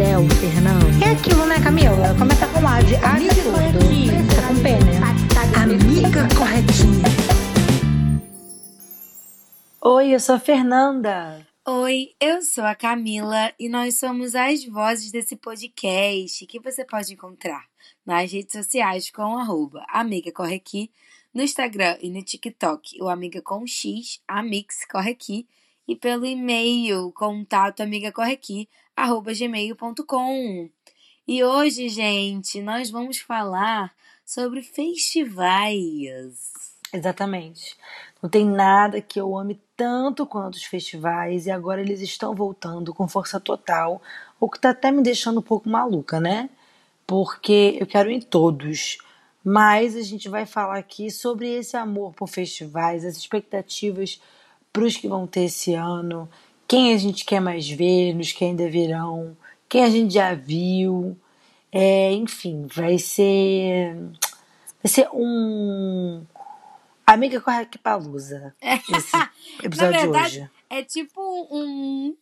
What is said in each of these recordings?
céu, Fernando. É aquilo, né, Camila? Começa com A de A de. Tá com P, né? Amiga corretinha. Oi, eu sou a Fernanda. Oi, eu sou a Camila e nós somos as vozes desse podcast que você pode encontrar nas redes sociais com arroba Amiga Corre Aqui, no Instagram e no TikTok, o Amiga com X, Amix Corre Aqui, e pelo e-mail contato amigacorreaqui, gmail.com. E hoje, gente, nós vamos falar sobre festivais. Exatamente. Não tem nada que eu ame tanto quanto os festivais e agora eles estão voltando com força total, o que tá até me deixando um pouco maluca, né? Porque eu quero ir em todos. Mas a gente vai falar aqui sobre esse amor por festivais, as expectativas para os que vão ter esse ano, quem a gente quer mais ver, nos que ainda virão, quem a gente já viu. É, enfim, vai ser. Vai ser um. Amiga corre aqui pra Lusa. Esse episódio Na verdade, de hoje. É tipo um,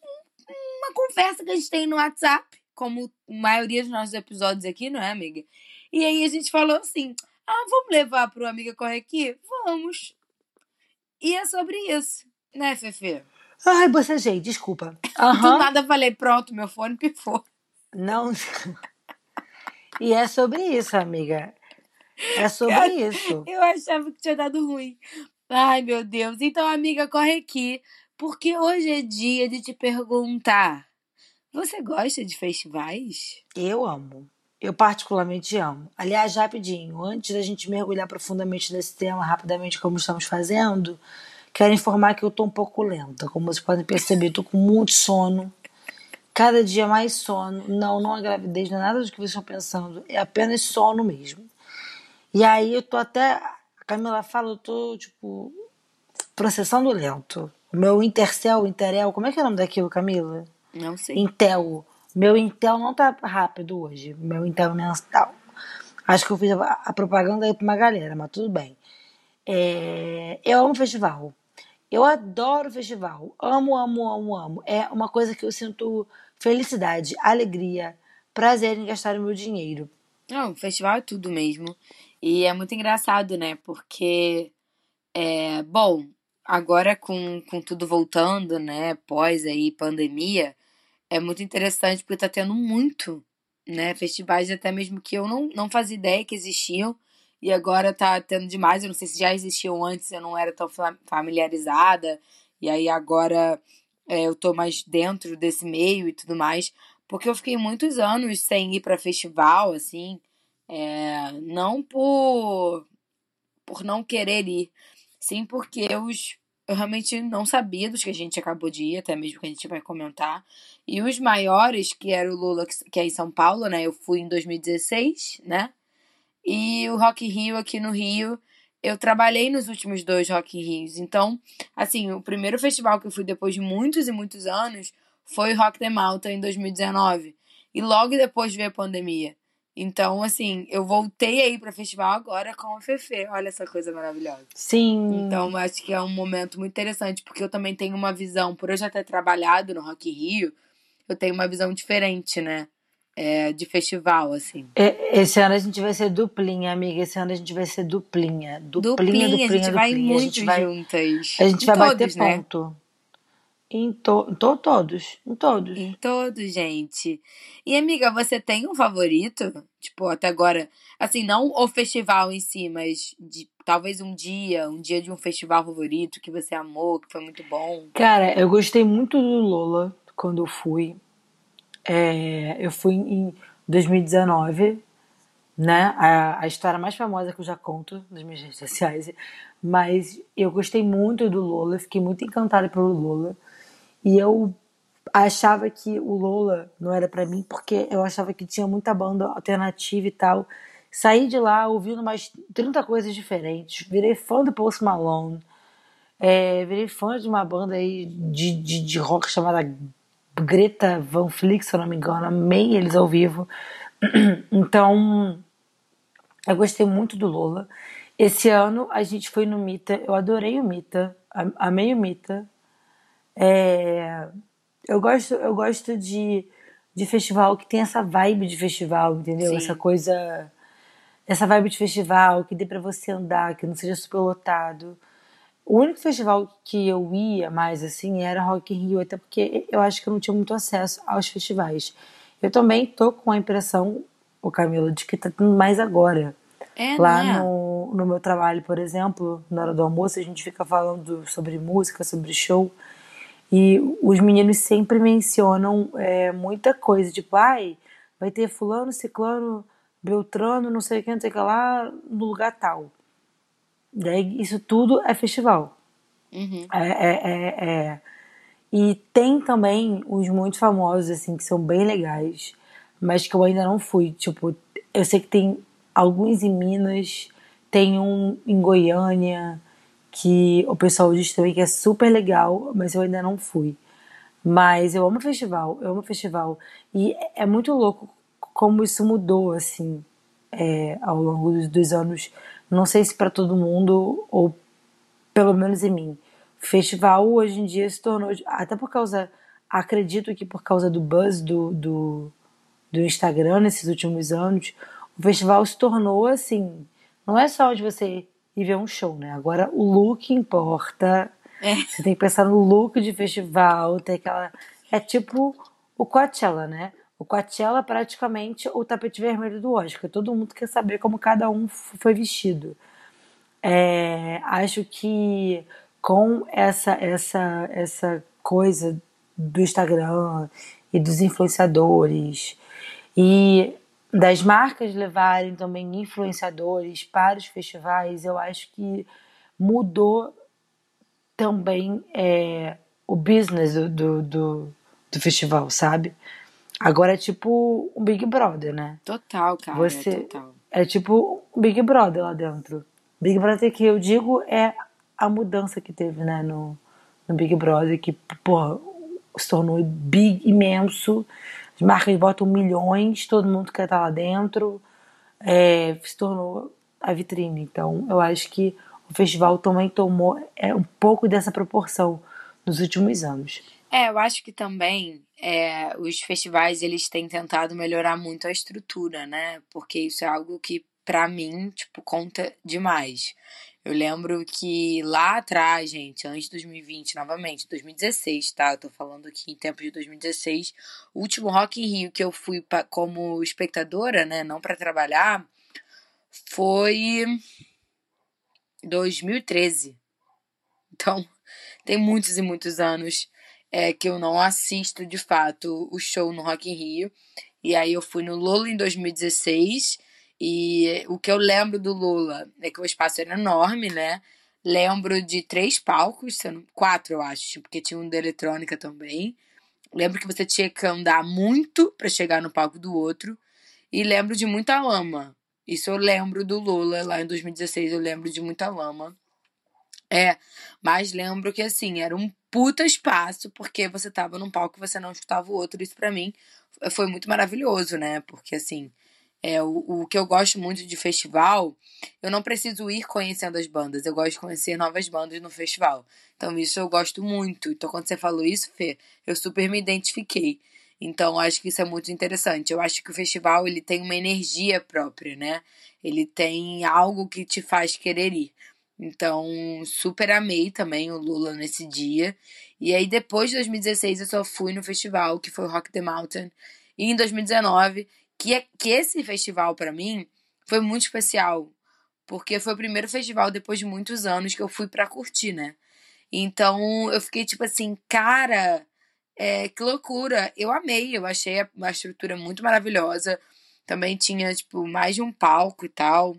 uma conversa que a gente tem no WhatsApp, como a maioria dos nossos episódios aqui, não é, amiga? E aí a gente falou assim: ah, vamos levar pro Amiga Corre Aqui? Vamos. E é sobre isso, né, Fefe? Ai, bocejei, desculpa. Do Aham. nada eu falei, pronto, meu fone pifou. Não. E é sobre isso, amiga. É sobre Cara, isso. Eu achava que tinha dado ruim. Ai, meu Deus. Então, amiga, corre aqui, porque hoje é dia de te perguntar: você gosta de festivais? Eu amo. Eu particularmente amo. Aliás, rapidinho, antes da gente mergulhar profundamente nesse tema, rapidamente como estamos fazendo, quero informar que eu tô um pouco lenta. Como vocês podem perceber, tô com muito sono. Cada dia mais sono. Não, não é gravidez, não é nada do que vocês estão pensando. É apenas sono mesmo. E aí eu tô até. A Camila fala, eu tô, tipo, processando lento. O meu Intercel, Interel, como é que é o nome daquilo, Camila? Não sei. Intel. Meu Intel não tá rápido hoje. Meu Intel mensal. Acho que eu fiz a, a propaganda aí pra uma galera, mas tudo bem. É, eu amo festival. Eu adoro festival. Amo, amo, amo, amo. É uma coisa que eu sinto felicidade, alegria, prazer em gastar o meu dinheiro. Não, festival é tudo mesmo. E é muito engraçado, né? Porque, é, bom, agora com, com tudo voltando, né? Pós aí pandemia, é muito interessante porque tá tendo muito, né? Festivais até mesmo que eu não, não fazia ideia que existiam. E agora tá tendo demais. Eu não sei se já existiam antes, eu não era tão fa- familiarizada. E aí agora é, eu tô mais dentro desse meio e tudo mais. Porque eu fiquei muitos anos sem ir pra festival, assim. É, não por, por não querer ir, sim porque eu, eu realmente não sabia dos que a gente acabou de ir, até mesmo que a gente vai comentar. E os maiores, que era o Lula, que é em São Paulo, né? Eu fui em 2016, né? E o Rock in Rio aqui no Rio, eu trabalhei nos últimos dois Rock in Rios. Então, assim, o primeiro festival que eu fui depois de muitos e muitos anos foi o Rock the Malta em 2019. E logo depois veio a pandemia. Então, assim, eu voltei aí para festival agora com a Fefe. Olha essa coisa maravilhosa. Sim. Então, eu acho que é um momento muito interessante, porque eu também tenho uma visão, por eu já ter trabalhado no Rock Rio, eu tenho uma visão diferente, né? É, de festival, assim. E- Esse ano a gente vai ser duplinha, amiga. Esse ano a gente vai ser duplinha. Duplinha, Duplinha, duplinha, a gente vai duplinha. muito a gente vai, juntas. a gente Em vai todos, bater né? ponto. Em, to, em to- todos. Em todos. Em todos, gente. E, amiga, você tem um favorito? Tipo, até agora, assim, não o festival em si, mas de, talvez um dia, um dia de um festival favorito que você amou, que foi muito bom. Cara, eu gostei muito do Lola quando eu fui. É, eu fui em 2019, né? A, a história mais famosa que eu já conto nas minhas redes sociais. Mas eu gostei muito do Lola, fiquei muito encantada pelo Lola. E eu achava que o Lola não era pra mim, porque eu achava que tinha muita banda alternativa e tal. Saí de lá ouvindo mais 30 coisas diferentes. Virei fã do Post Malone. É, virei fã de uma banda aí de, de, de rock chamada Greta Van Fleet, se eu não me engano. Amei eles ao vivo. Então, eu gostei muito do Lola. Esse ano a gente foi no Mita. Eu adorei o Mita. Amei o Mita. É, eu gosto, eu gosto de, de festival que tem essa vibe de festival, entendeu? Sim. Essa coisa. Essa vibe de festival, que dê pra você andar, que não seja super lotado. O único festival que eu ia mais assim era Rock in Rio, até porque eu acho que eu não tinha muito acesso aos festivais. Eu também tô com a impressão, o Camilo, de que tá tendo mais agora. É, Lá né? no, no meu trabalho, por exemplo, na hora do almoço, a gente fica falando sobre música, sobre show. E os meninos sempre mencionam é, muita coisa, tipo, ai, vai ter fulano, ciclano, beltrano, não sei o que, não sei o que lá, no lugar tal. Daí isso tudo é festival. Uhum. É, é, é, é. E tem também os muito famosos, assim, que são bem legais, mas que eu ainda não fui. Tipo, eu sei que tem alguns em Minas, tem um em Goiânia, que o pessoal diz também que é super legal, mas eu ainda não fui. Mas eu amo festival, eu amo festival. E é muito louco como isso mudou, assim, é, ao longo dos, dos anos. Não sei se para todo mundo, ou pelo menos em mim. Festival hoje em dia se tornou, até por causa, acredito que por causa do buzz do, do, do Instagram nesses últimos anos, o festival se tornou assim, não é só de você ir ver um show, né? Agora o look importa. É. Você tem que pensar no look de festival, tem aquela. É tipo o Coachella, né? O Coachella é praticamente o tapete vermelho do Oscar. Todo mundo quer saber como cada um foi vestido. É, acho que com essa essa essa coisa do Instagram e dos influenciadores e das marcas levarem também influenciadores para os festivais, eu acho que mudou também é, o business do, do, do, do festival, sabe? Agora é tipo um Big Brother, né? Total, cara. Você Total. é tipo um Big Brother lá dentro. Big Brother que eu digo é a mudança que teve, né, no, no Big Brother, que, porra, se tornou big, imenso. As marcas botam milhões, todo mundo quer estar lá dentro. É, se tornou a vitrine. Então, eu acho que o festival também tomou é, um pouco dessa proporção nos últimos anos. É, eu acho que também é, os festivais eles têm tentado melhorar muito a estrutura, né? Porque isso é algo que para mim, tipo, conta demais. Eu lembro que lá atrás, gente, antes de 2020, novamente, 2016, tá? Eu tô falando aqui em tempo de 2016, o último Rock in Rio que eu fui pra, como espectadora, né, não para trabalhar, foi 2013. Então, tem muitos e muitos anos é, que eu não assisto de fato o show no Rock in Rio. E aí eu fui no Lola em 2016. E o que eu lembro do Lula é que o espaço era enorme, né? Lembro de três palcos, quatro eu acho, porque tinha um da eletrônica também. Lembro que você tinha que andar muito para chegar no palco do outro. E lembro de muita lama. Isso eu lembro do Lula lá em 2016, eu lembro de muita lama. É, mas lembro que assim, era um puta espaço, porque você tava num palco e você não escutava o outro. Isso para mim foi muito maravilhoso, né? Porque assim, é, o, o que eu gosto muito de festival, eu não preciso ir conhecendo as bandas, eu gosto de conhecer novas bandas no festival. Então, isso eu gosto muito. Então, quando você falou isso, Fê, eu super me identifiquei. Então, acho que isso é muito interessante. Eu acho que o festival ele tem uma energia própria, né? Ele tem algo que te faz querer ir. Então, super amei também o Lula nesse dia. E aí, depois de 2016, eu só fui no festival, que foi o Rock the Mountain. E em 2019, que, é, que esse festival para mim foi muito especial, porque foi o primeiro festival depois de muitos anos que eu fui para curtir, né? Então eu fiquei tipo assim, cara, é, que loucura! Eu amei, eu achei a, a estrutura muito maravilhosa. Também tinha tipo mais de um palco e tal.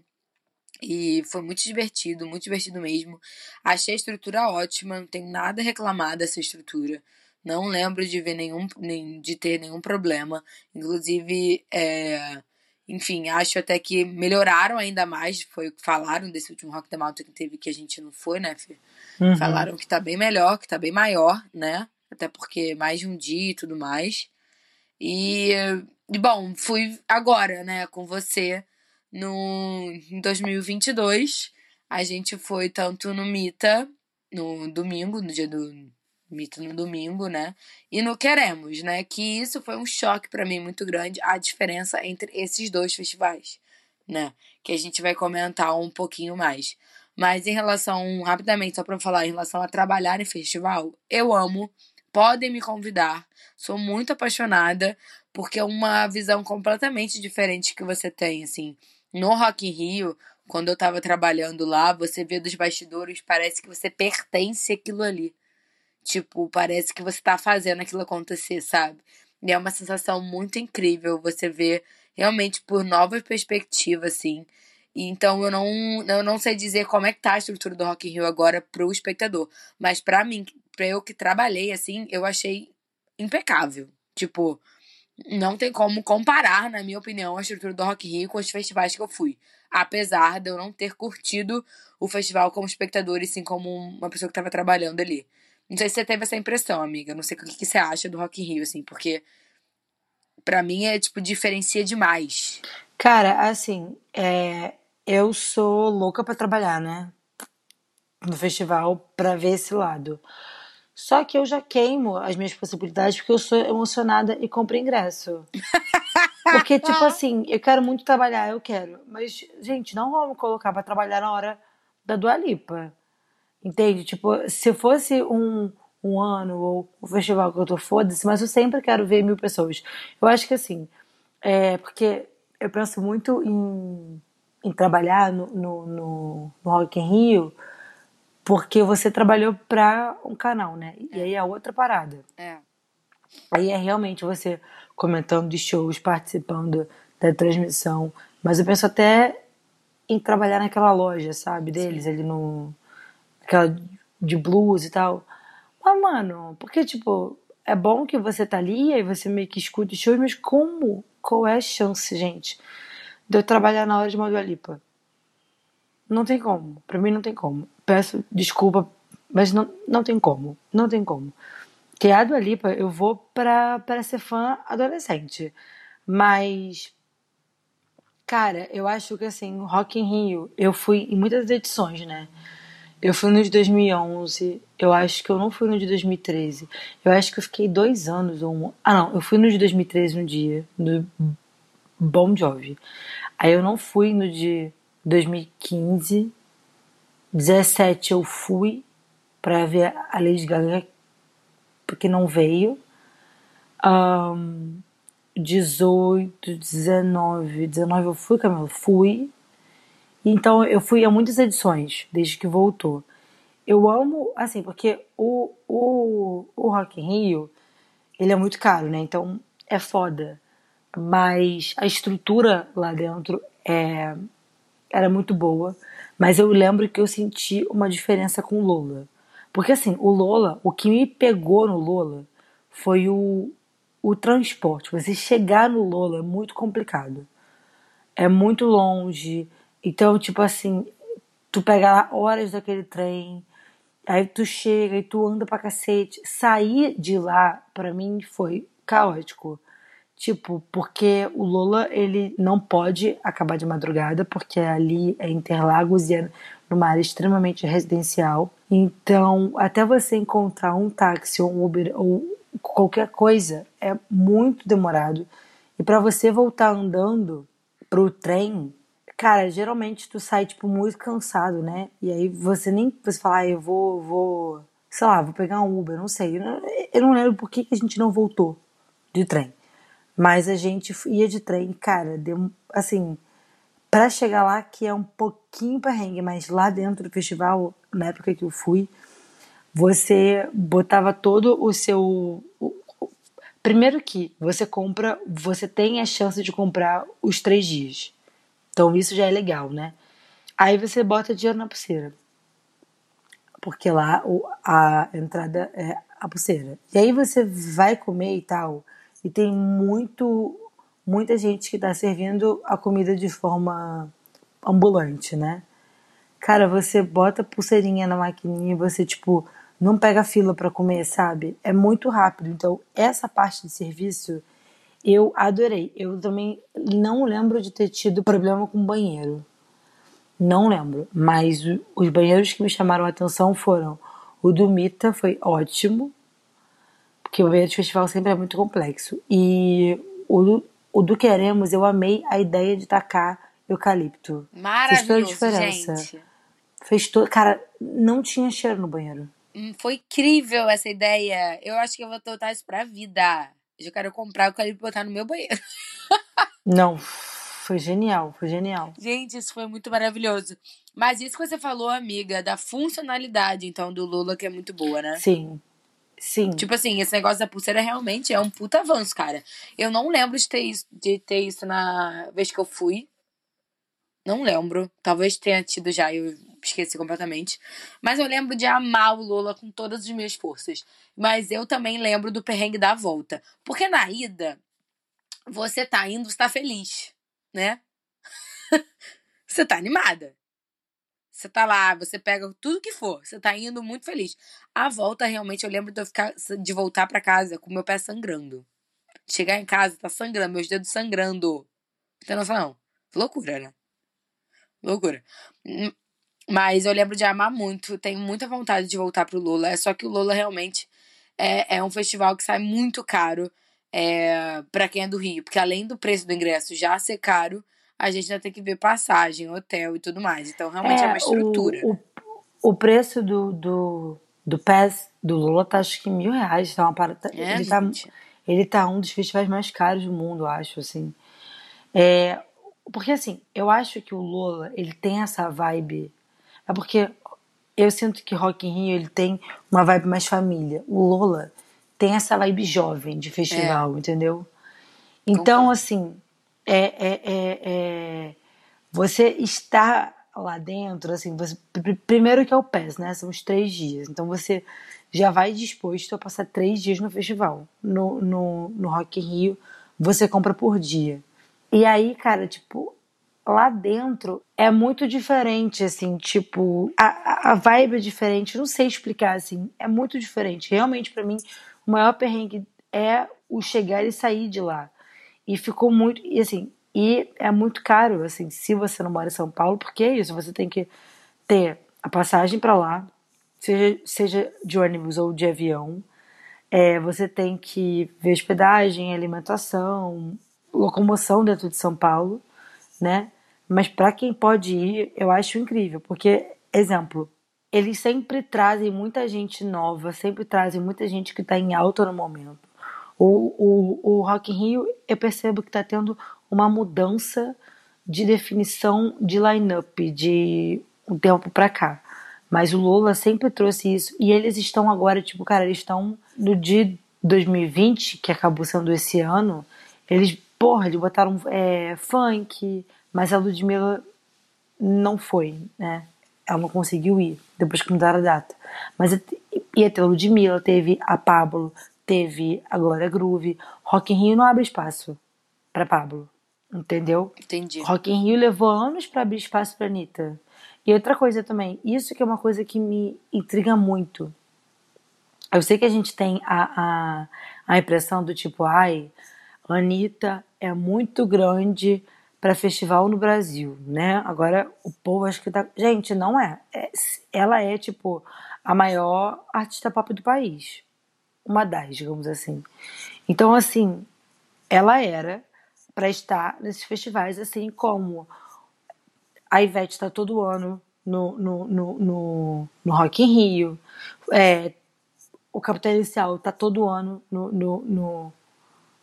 E foi muito divertido, muito divertido mesmo. Achei a estrutura ótima, não tenho nada a reclamar dessa estrutura. Não lembro de ver nenhum, nem, de ter nenhum problema. Inclusive, é, enfim, acho até que melhoraram ainda mais. Foi o que falaram desse último Rock the Mountain que teve que a gente não foi, né, Fê? Uhum. Falaram que tá bem melhor, que tá bem maior, né? Até porque mais de um dia e tudo mais. E, e bom, fui agora, né, com você no em 2022. A gente foi tanto no Mita, no domingo, no dia do Mita no domingo, né? E no Queremos, né? Que isso foi um choque para mim muito grande, a diferença entre esses dois festivais, né? Que a gente vai comentar um pouquinho mais. Mas em relação, rapidamente, só pra falar, em relação a trabalhar em festival, eu amo, podem me convidar, sou muito apaixonada, porque é uma visão completamente diferente que você tem, assim. No Rock in Rio, quando eu tava trabalhando lá, você vê dos bastidores, parece que você pertence àquilo ali. Tipo, parece que você tá fazendo aquilo acontecer, sabe? E é uma sensação muito incrível você ver realmente por novas perspectivas, assim. Então eu não, eu não sei dizer como é que tá a estrutura do Rock in Rio agora pro espectador. Mas para mim, pra eu que trabalhei, assim, eu achei impecável. Tipo, não tem como comparar, na minha opinião, a estrutura do Rock Rio com os festivais que eu fui. Apesar de eu não ter curtido o festival como espectador e sim como uma pessoa que estava trabalhando ali. Não sei se você teve essa impressão, amiga. Não sei o que, que você acha do Rock Rio, assim, porque para mim é, tipo, diferencia demais. Cara, assim, é, eu sou louca para trabalhar, né? No festival, pra ver esse lado. Só que eu já queimo as minhas possibilidades porque eu sou emocionada e compro ingresso. Porque, tipo assim, eu quero muito trabalhar, eu quero. Mas, gente, não vamos colocar pra trabalhar na hora da Dua Lipa. Entende? Tipo, se fosse um, um ano ou um festival que eu tô foda-se, mas eu sempre quero ver mil pessoas. Eu acho que assim, é porque eu penso muito em, em trabalhar no, no, no, no Rock in Rio porque você trabalhou pra um canal, né? E aí é outra parada. É. Aí é realmente você comentando de shows, participando da transmissão. Mas eu penso até em trabalhar naquela loja, sabe, deles, ali no. aquela de blues e tal. Mas, mano, porque, tipo, é bom que você tá ali, aí você meio que escuta os shows, mas como? Qual é a chance, gente, de eu trabalhar na hora de uma Lipa? Não tem como. Pra mim não tem como. Peço desculpa, mas não, não tem como. Não tem como. Que a Dua Lipa eu vou pra, ser fã adolescente. Mas, cara, eu acho que assim, Rock in Rio, eu fui em muitas edições, né? Eu fui no de 2011, eu acho que eu não fui no de 2013. Eu acho que eu fiquei dois anos ou um... Ah, não, eu fui no de 2013 um dia, no Bon Jovi. Aí eu não fui no de 2015. 17 eu fui pra ver a Lady Gaga, porque não veio. Um, 18, 19, 19 eu fui, Camila? Fui. Então eu fui a muitas edições desde que voltou. Eu amo, assim, porque o, o, o Rock in Rio, ele é muito caro, né? Então é foda. Mas a estrutura lá dentro é, era muito boa. Mas eu lembro que eu senti uma diferença com o Lola. Porque assim, o Lola, o que me pegou no Lola foi o, o transporte. Você chegar no Lola é muito complicado. É muito longe. Então, tipo assim, tu pega horas daquele trem, aí tu chega e tu anda pra cacete. Sair de lá, pra mim, foi caótico. Tipo, porque o Lola, ele não pode acabar de madrugada, porque ali é Interlagos e é numa área extremamente residencial. Então, até você encontrar um táxi ou um Uber ou qualquer coisa é muito demorado. E para você voltar andando pro trem, cara, geralmente tu sai tipo muito cansado, né? E aí você nem você fala, ah, eu vou, vou, sei lá, vou pegar um Uber, não sei. Eu não, lembro por que a gente não voltou de trem. Mas a gente ia de trem, cara, deu assim, para chegar lá que é um pouquinho perrengue, mas lá dentro do festival, na época que eu fui, você botava todo o seu primeiro que você compra, você tem a chance de comprar os três dias. Então isso já é legal, né? Aí você bota dinheiro na pulseira. Porque lá a entrada é a pulseira. E aí você vai comer e tal e tem muito muita gente que está servindo a comida de forma ambulante, né? Cara, você bota pulseirinha na maquininha e você, tipo, não pega fila para comer, sabe? É muito rápido. Então, essa parte de serviço eu adorei. Eu também não lembro de ter tido problema com banheiro. Não lembro. Mas os banheiros que me chamaram a atenção foram o do Mita, foi ótimo. Porque o banheiro de festival sempre é muito complexo. E o do, o do Queremos, eu amei a ideia de tacar eucalipto. Maravilhoso, Fez toda a diferença. Gente. Fez todo. Cara, não tinha cheiro no banheiro. Hum, foi incrível essa ideia. Eu acho que eu vou adotar isso pra vida. Eu quero comprar eucalipto e botar no meu banheiro. Não, foi genial, foi genial. Gente, isso foi muito maravilhoso. Mas isso que você falou, amiga, da funcionalidade, então, do Lula, que é muito boa, né? Sim. Sim. Tipo assim, esse negócio da pulseira realmente é um puta avanço, cara. Eu não lembro de ter isso, de ter isso na vez que eu fui. Não lembro. Talvez tenha tido já, eu esqueci completamente. Mas eu lembro de amar o Lola com todas as minhas forças. Mas eu também lembro do perrengue da volta. Porque na ida, você tá indo, você tá feliz, né? você tá animada. Você tá lá, você pega tudo que for, você tá indo muito feliz. A volta, realmente, eu lembro de eu ficar, de voltar para casa com meu pé sangrando. Chegar em casa, tá sangrando, meus dedos sangrando. Tem noção? Não. Loucura, né? Loucura. Hum, mas eu lembro de amar muito, tenho muita vontade de voltar pro Lula. É só que o Lula realmente é, é um festival que sai muito caro é, para quem é do Rio. Porque além do preço do ingresso já ser caro, a gente ainda tem que ver passagem, hotel e tudo mais. Então realmente é, é uma estrutura. O, o, o preço do, do, do PES do Lula tá acho que mil reais. Tá uma parada, é, ele, tá, ele tá um dos festivais mais caros do mundo, acho, assim. É, porque assim, eu acho que o Lula, ele tem essa vibe é porque eu sinto que Rock in Rio ele tem uma vibe mais família. O Lola tem essa vibe jovem de festival, é. entendeu? Então, Concordo. assim, é, é, é, é, você está lá dentro, assim, você, primeiro que é o PES, né? São os três dias. Então você já vai disposto a passar três dias no festival. No, no, no Rock in Rio, você compra por dia. E aí, cara, tipo, lá dentro é muito diferente, assim, tipo, a, a vibe é diferente, não sei explicar, assim, é muito diferente. Realmente, para mim, o maior perrengue é o chegar e sair de lá. E ficou muito, e assim, e é muito caro, assim, se você não mora em São Paulo, porque é isso, você tem que ter a passagem para lá, seja, seja de ônibus ou de avião, é, você tem que ver hospedagem, alimentação, locomoção dentro de São Paulo, né? Mas para quem pode ir, eu acho incrível, porque, exemplo, eles sempre trazem muita gente nova, sempre trazem muita gente que está em alta no momento. O, o, o Rock in Rio, eu percebo que está tendo uma mudança de definição de line-up de um tempo para cá. Mas o Lula sempre trouxe isso. E eles estão agora, tipo, cara, eles estão no dia 2020, que acabou sendo esse ano, eles, porra, eles botaram é, funk, mas a Ludmilla não foi, né? Ela não conseguiu ir, depois que mudaram a data. Mas ia ter a Ludmilla, teve a Pablo, teve a Glória Groove. Rock in Rio não abre espaço para Pablo, entendeu? Entendi. Rock in Rio levou anos para abrir espaço para Anitta. E outra coisa também, isso que é uma coisa que me intriga muito. Eu sei que a gente tem a, a, a impressão do tipo, ai, Anitta é muito grande para festival no Brasil, né? Agora o povo acho que tá. Gente, não é. é. Ela é, tipo, a maior artista pop do país. Uma das, digamos assim. Então, assim, ela era para estar nesses festivais, assim como a Ivete está todo ano no, no, no, no, no Rock in Rio. É, o Capital Inicial está todo ano no, no, no,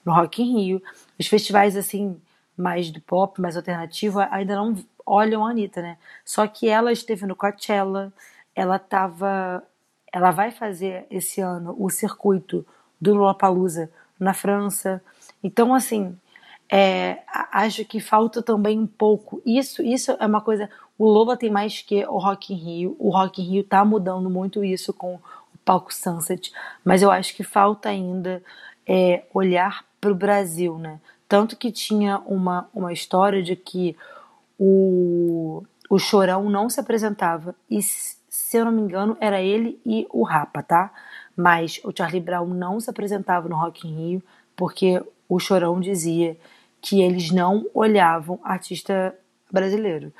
no Rock in Rio. Os festivais, assim, mais do pop, mais alternativo, ainda não olham a Anitta, né? Só que ela esteve no Coachella, ela tava. Ela vai fazer esse ano o circuito do Lollapalooza na França. Então, assim, é, acho que falta também um pouco. Isso, isso é uma coisa. O Lola tem mais que o Rock in Rio. O Rock in Rio tá mudando muito isso com o palco Sunset, mas eu acho que falta ainda é, olhar para o Brasil, né? Tanto que tinha uma, uma história de que o, o Chorão não se apresentava e, se eu não me engano, era ele e o Rapa, tá? Mas o Charlie Brown não se apresentava no Rock in Rio porque o Chorão dizia que eles não olhavam artista brasileiro.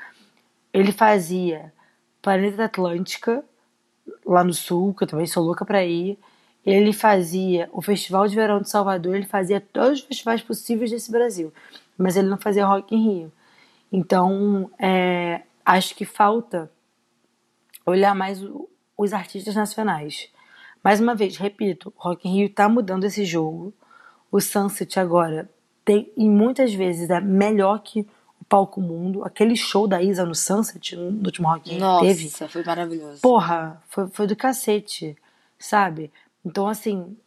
Ele fazia Planeta Atlântica, lá no sul, que eu também sou louca pra ir. Ele fazia o Festival de Verão de Salvador, ele fazia todos os festivais possíveis desse Brasil, mas ele não fazia Rock in Rio. Então, é, acho que falta olhar mais os artistas nacionais. Mais uma vez, repito, Rock in Rio está mudando esse jogo. O Sunset agora tem, e muitas vezes é melhor que o Palco Mundo. Aquele show da Isa no Sunset, no último Rock in Rio, Nossa, teve. foi maravilhoso. Porra, foi, foi do cacete, sabe? Então, assim,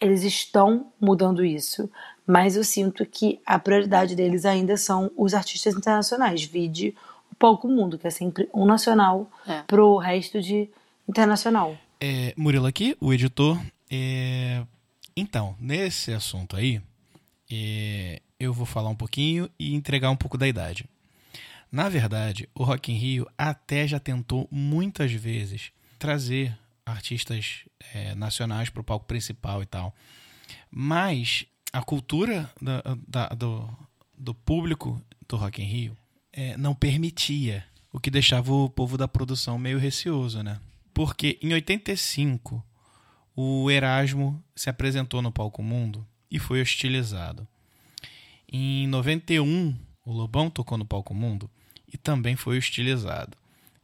eles estão mudando isso, mas eu sinto que a prioridade deles ainda são os artistas internacionais. Vide o Palco Mundo, que é sempre um nacional É. pro resto de internacional. É, Murilo aqui, o editor. É, Então, nesse assunto aí, é, eu vou falar um pouquinho e entregar um pouco da idade. Na verdade, o Rock in Rio até já tentou muitas vezes trazer artistas é, nacionais para o palco principal e tal. Mas a cultura da- da- do, do público do Rock in Rio é, não permitia, o que deixava o povo da produção meio receoso, né? Porque em 85 o Erasmo se apresentou no Palco Mundo e foi hostilizado. Em 91, o Lobão tocou no Palco Mundo e também foi hostilizado.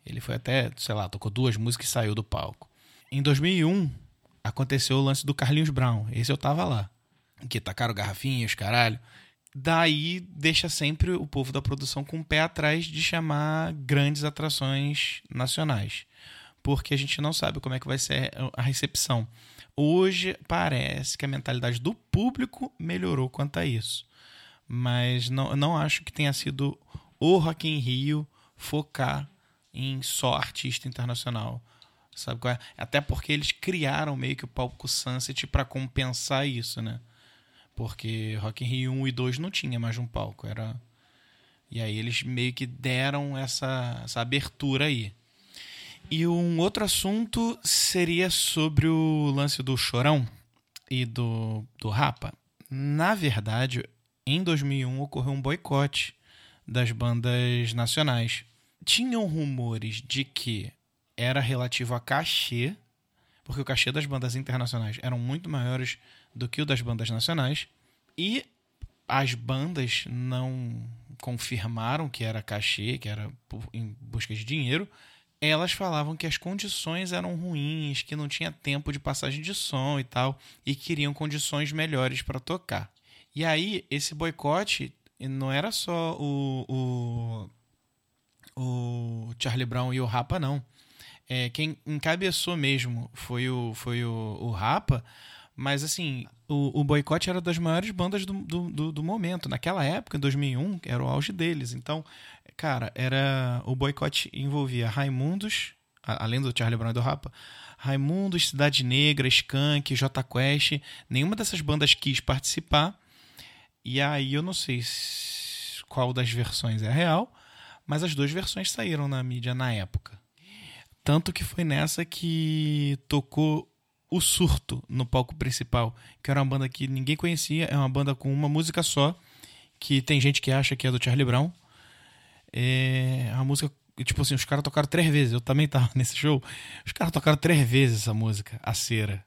Ele foi até, sei lá, tocou duas músicas e saiu do palco. Em 2001, aconteceu o lance do Carlinhos Brown. Esse eu tava lá. Que tacaram garrafinhas, caralho. Daí deixa sempre o povo da produção com o pé atrás de chamar grandes atrações nacionais. Porque a gente não sabe como é que vai ser a recepção. Hoje parece que a mentalidade do público melhorou quanto a isso. Mas não, não acho que tenha sido o Rock in Rio focar em só artista internacional. Sabe qual é? Até porque eles criaram meio que o palco Sunset para compensar isso, né? Porque Rock in Rio 1 e 2 não tinha mais um palco, era e aí eles meio que deram essa, essa abertura aí. E um outro assunto seria sobre o lance do Chorão e do, do Rapa. Na verdade, em 2001 ocorreu um boicote das bandas nacionais. Tinham rumores de que era relativo a cachê, porque o cachê das bandas internacionais eram muito maiores do que o das bandas nacionais, e as bandas não confirmaram que era cachê, que era em busca de dinheiro. Elas falavam que as condições eram ruins, que não tinha tempo de passagem de som e tal, e queriam condições melhores para tocar. E aí, esse boicote não era só o, o, o Charlie Brown e o Rapa, não. É, quem encabeçou mesmo foi o, foi o, o Rapa, mas assim, o, o boicote era das maiores bandas do, do, do, do momento. Naquela época, em 2001, era o auge deles. Então, cara, era o boicote envolvia Raimundos, além do Charlie Brown e do Rapa, Raimundos, Cidade Negra, Skank, J Quest. Nenhuma dessas bandas quis participar. E aí eu não sei se- qual das versões é real, mas as duas versões saíram na mídia na época. Tanto que foi nessa que tocou o Surto no palco principal, que era uma banda que ninguém conhecia, é uma banda com uma música só, que tem gente que acha que é do Charlie Brown. É a música, tipo assim, os caras tocaram três vezes, eu também tava nesse show. Os caras tocaram três vezes essa música, A Cera.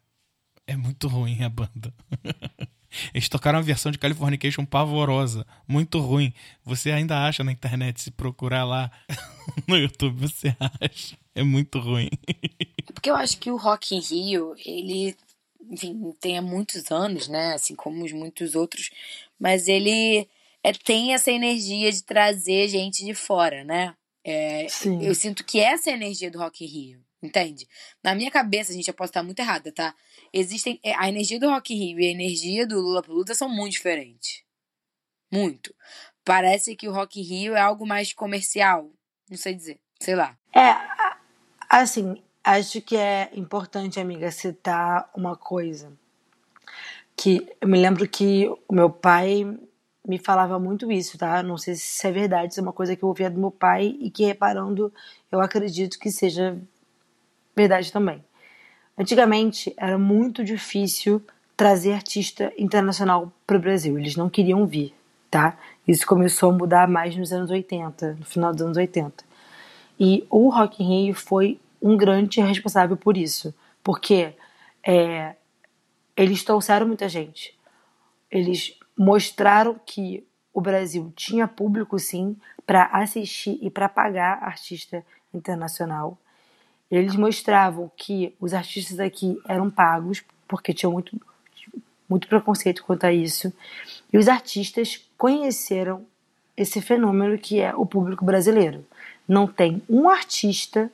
É muito ruim a banda. Eles tocaram uma versão de Californication pavorosa, muito ruim. Você ainda acha na internet, se procurar lá no YouTube, você acha. É muito ruim. Porque eu acho que o Rock in Rio, ele, enfim, tem há muitos anos, né? Assim como os muitos outros, mas ele é, tem essa energia de trazer gente de fora, né? É, Sim. eu sinto que essa é a energia do Rock in Rio, entende? Na minha cabeça, gente, eu posso estar muito errada, tá? Existem. é, A energia do Rock Rio e a energia do Lula Palusa são muito diferentes. Muito. Parece que o Rock Rio é algo mais comercial. Não sei dizer. Sei lá. É, assim, acho que é importante, amiga, citar uma coisa. Que eu me lembro que o meu pai me falava muito isso, tá? Não sei se é verdade, isso é uma coisa que eu ouvia do meu pai e que reparando eu acredito que seja verdade também. Antigamente era muito difícil trazer artista internacional para o Brasil, eles não queriam vir, tá? Isso começou a mudar mais nos anos 80, no final dos anos 80. E o Rock in Rio foi um grande responsável por isso, porque é, eles trouxeram muita gente. Eles mostraram que o Brasil tinha público sim para assistir e para pagar artista internacional. Eles mostravam que os artistas aqui eram pagos porque tinham muito muito preconceito quanto a isso. E os artistas conheceram esse fenômeno que é o público brasileiro. Não tem um artista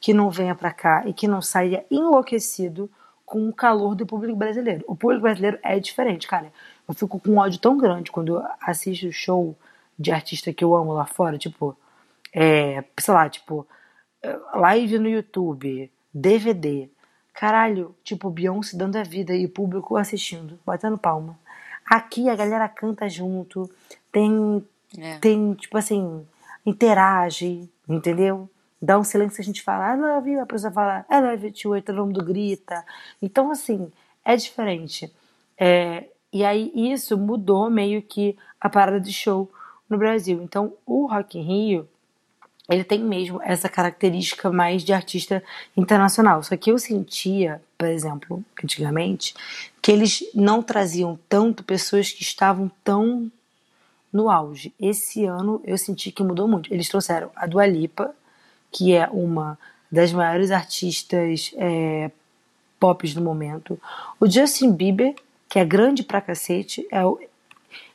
que não venha para cá e que não saia enlouquecido com o calor do público brasileiro. O público brasileiro é diferente, cara. Eu fico com um ódio tão grande quando assisto show de artista que eu amo lá fora, tipo, é, sei lá, tipo, live no YouTube, DVD. Caralho, tipo, Beyoncé dando a vida e o público assistindo, batendo palma. Aqui a galera canta junto, tem, é. tem tipo assim, interage, entendeu? Dá um silêncio a gente fala, I love you, a pessoa fala, I love you too, todo mundo grita. Então, assim, é diferente. É, e aí isso mudou meio que a parada de show no Brasil. Então, o Rock in Rio, ele tem mesmo essa característica mais de artista internacional. Só que eu sentia, por exemplo, antigamente, que eles não traziam tanto pessoas que estavam tão no auge. Esse ano eu senti que mudou muito. Eles trouxeram a Dua Lipa, que é uma das maiores artistas é, pop do momento. O Justin Bieber, que é grande pra cacete, é o,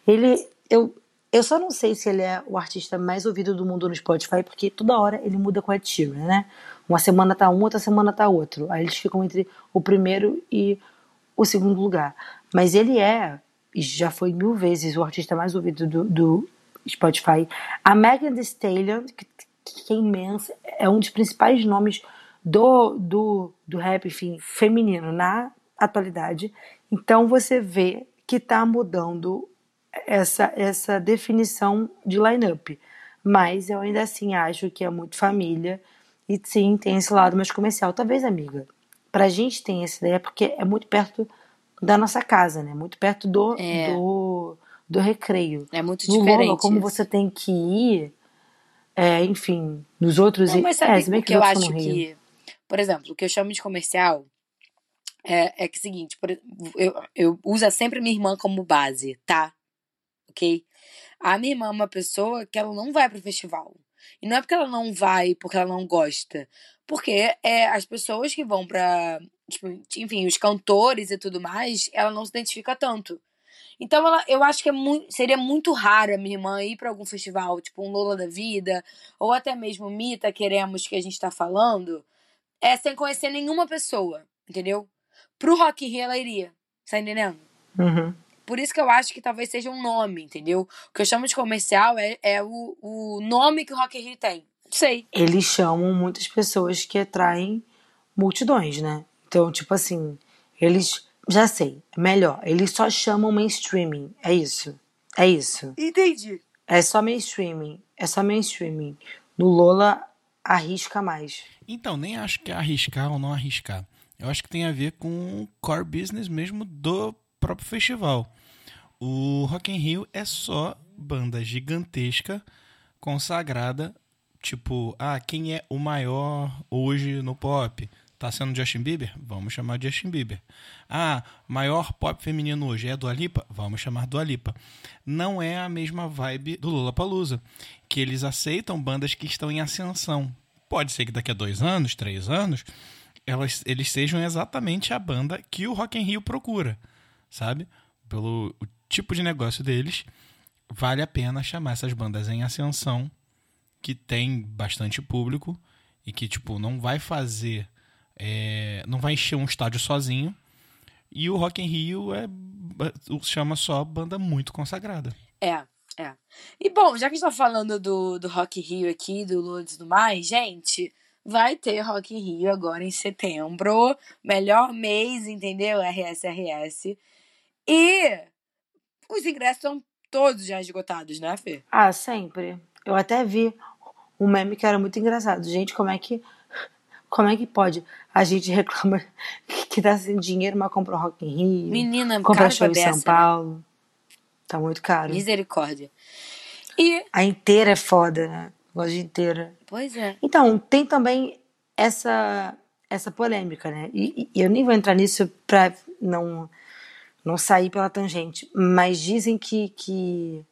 ele eu eu só não sei se ele é o artista mais ouvido do mundo no Spotify, porque toda hora ele muda com a Tira, né? Uma semana tá um, outra semana tá outro. Aí eles ficam entre o primeiro e o segundo lugar. Mas ele é, e já foi mil vezes, o artista mais ouvido do, do Spotify. A Megan Thee Stallion, que, que é imensa, é um dos principais nomes do, do, do rap, enfim, feminino na atualidade. Então você vê que está mudando essa, essa definição de line-up. Mas eu ainda assim acho que é muito família e sim tem esse lado mais comercial. Talvez, amiga, pra gente tem essa ideia porque é muito perto da nossa casa, né? Muito perto do, é. do, do recreio. É muito no diferente. Lola, como você tem que ir é, enfim, nos outros. Não, mas sabe é, que eu acho que, por exemplo, o que eu chamo de comercial é, é que é o seguinte, por, eu, eu uso sempre minha irmã como base, tá? Ok? A minha irmã é uma pessoa que ela não vai pro festival. E não é porque ela não vai porque ela não gosta. Porque é as pessoas que vão pra. Tipo, enfim, os cantores e tudo mais, ela não se identifica tanto. Então ela, eu acho que é muito, seria muito raro a minha irmã ir para algum festival, tipo um Lola da Vida, ou até mesmo Mita Queremos que a gente tá falando, é sem conhecer nenhuma pessoa, entendeu? Pro Rock in Rio ela iria, tá entendendo? Uhum. Por isso que eu acho que talvez seja um nome, entendeu? O que eu chamo de comercial é, é o, o nome que o Rock in Rio tem. Não sei. Eles chamam muitas pessoas que atraem multidões, né? Então, tipo assim, eles já sei, melhor. Eles só chamam mainstreaming. É isso. É isso. Entendi. É só mainstreaming. É só mainstreaming. No Lola, arrisca mais. Então, nem acho que é arriscar ou não arriscar. Eu acho que tem a ver com o core business mesmo do próprio festival. O Rock in Rio é só banda gigantesca, consagrada, tipo, ah, quem é o maior hoje no pop? Tá sendo Justin Bieber? Vamos chamar Justin Bieber. Ah, maior pop feminino hoje é Dua Lipa? Vamos chamar Dua Lipa. Não é a mesma vibe do Lollapalooza, que eles aceitam bandas que estão em ascensão. Pode ser que daqui a dois anos, três anos, elas, eles sejam exatamente a banda que o Rock in Rio procura, sabe? Pelo tipo de negócio deles, vale a pena chamar essas bandas em ascensão, que tem bastante público e que, tipo, não vai fazer é, não vai encher um estádio sozinho. E o Rock in Rio é, chama só banda muito consagrada. É, é. E bom, já que a gente tá falando do, do Rock in Rio aqui, do Lourdes e tudo mais, gente, vai ter Rock in Rio agora em setembro. Melhor mês, entendeu? RSRS. E os ingressos estão todos já esgotados, né, Fê? Ah, sempre. Eu até vi um meme que era muito engraçado. Gente, como é que. Como é que pode? A gente reclama que tá sem dinheiro, mas compra um Rock in Rio. Menina, compra show em São né? Paulo. Tá muito caro. Misericórdia. E, A inteira é foda, né? Gosto de inteira. pois é. Então, tem também essa essa polêmica, né? E, e eu nem vou entrar nisso pra não não sair pela tangente, mas dizem que, que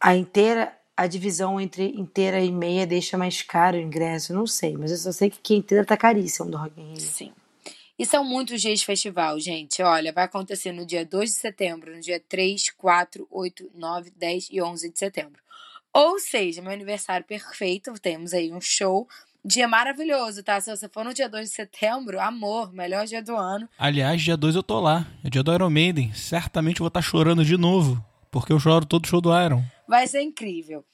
a inteira a divisão entre inteira e meia deixa mais caro o ingresso, não sei, mas eu só sei que, que inteira tá caríssima do Rock in Rio. Sim. E são muitos dias de festival, gente. Olha, vai acontecer no dia 2 de setembro, no dia 3, 4, 8, 9, 10 e 11 de setembro. Ou seja, meu aniversário perfeito, temos aí um show. Dia maravilhoso, tá? Se você for no dia 2 de setembro, amor, melhor dia do ano. Aliás, dia 2 eu tô lá. É dia do Iron Maiden. Certamente vou estar chorando de novo. Porque eu choro todo show do Iron. Vai ser incrível.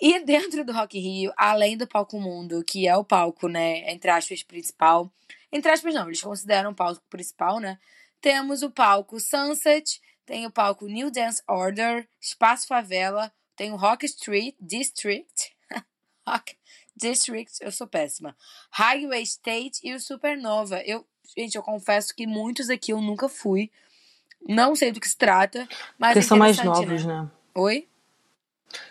E dentro do Rock Rio, além do palco mundo, que é o palco, né, entre aspas, principal. Entre aspas, não, eles consideram o palco principal, né? Temos o palco Sunset, tem o palco New Dance Order, Espaço Favela, tem o Rock Street District. Rock District, eu sou péssima. Highway State e o Supernova. Eu, gente, eu confesso que muitos aqui eu nunca fui. Não sei do que se trata, mas Porque é são mais interessante, novos, né? né? Oi?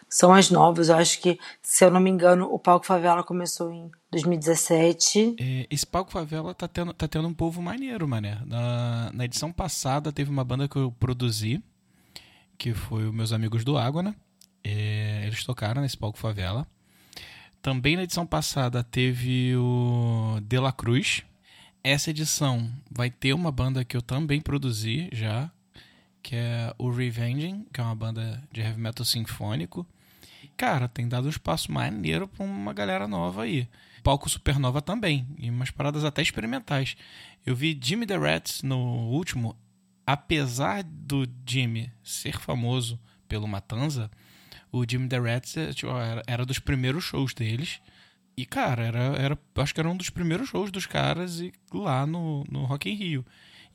São mais novos, eu acho que, se eu não me engano, o Palco Favela começou em 2017. É, esse palco favela tá tendo, tá tendo um povo maneiro, mané. Na, na edição passada teve uma banda que eu produzi, que foi os meus amigos do Água, né? É, eles tocaram nesse palco favela. Também na edição passada teve o De La Cruz. Essa edição vai ter uma banda que eu também produzi já, que é o Revenging, que é uma banda de heavy metal sinfônico. Cara, tem dado um espaço maneiro pra uma galera nova aí. Palco Supernova também, e umas paradas até experimentais. Eu vi Jimmy the Rats no último, apesar do Jimmy ser famoso pelo Matanza, o Jimmy the Rats é, tipo, era, era dos primeiros shows deles. E, cara, era, era, acho que era um dos primeiros shows dos caras e, lá no, no Rock in Rio.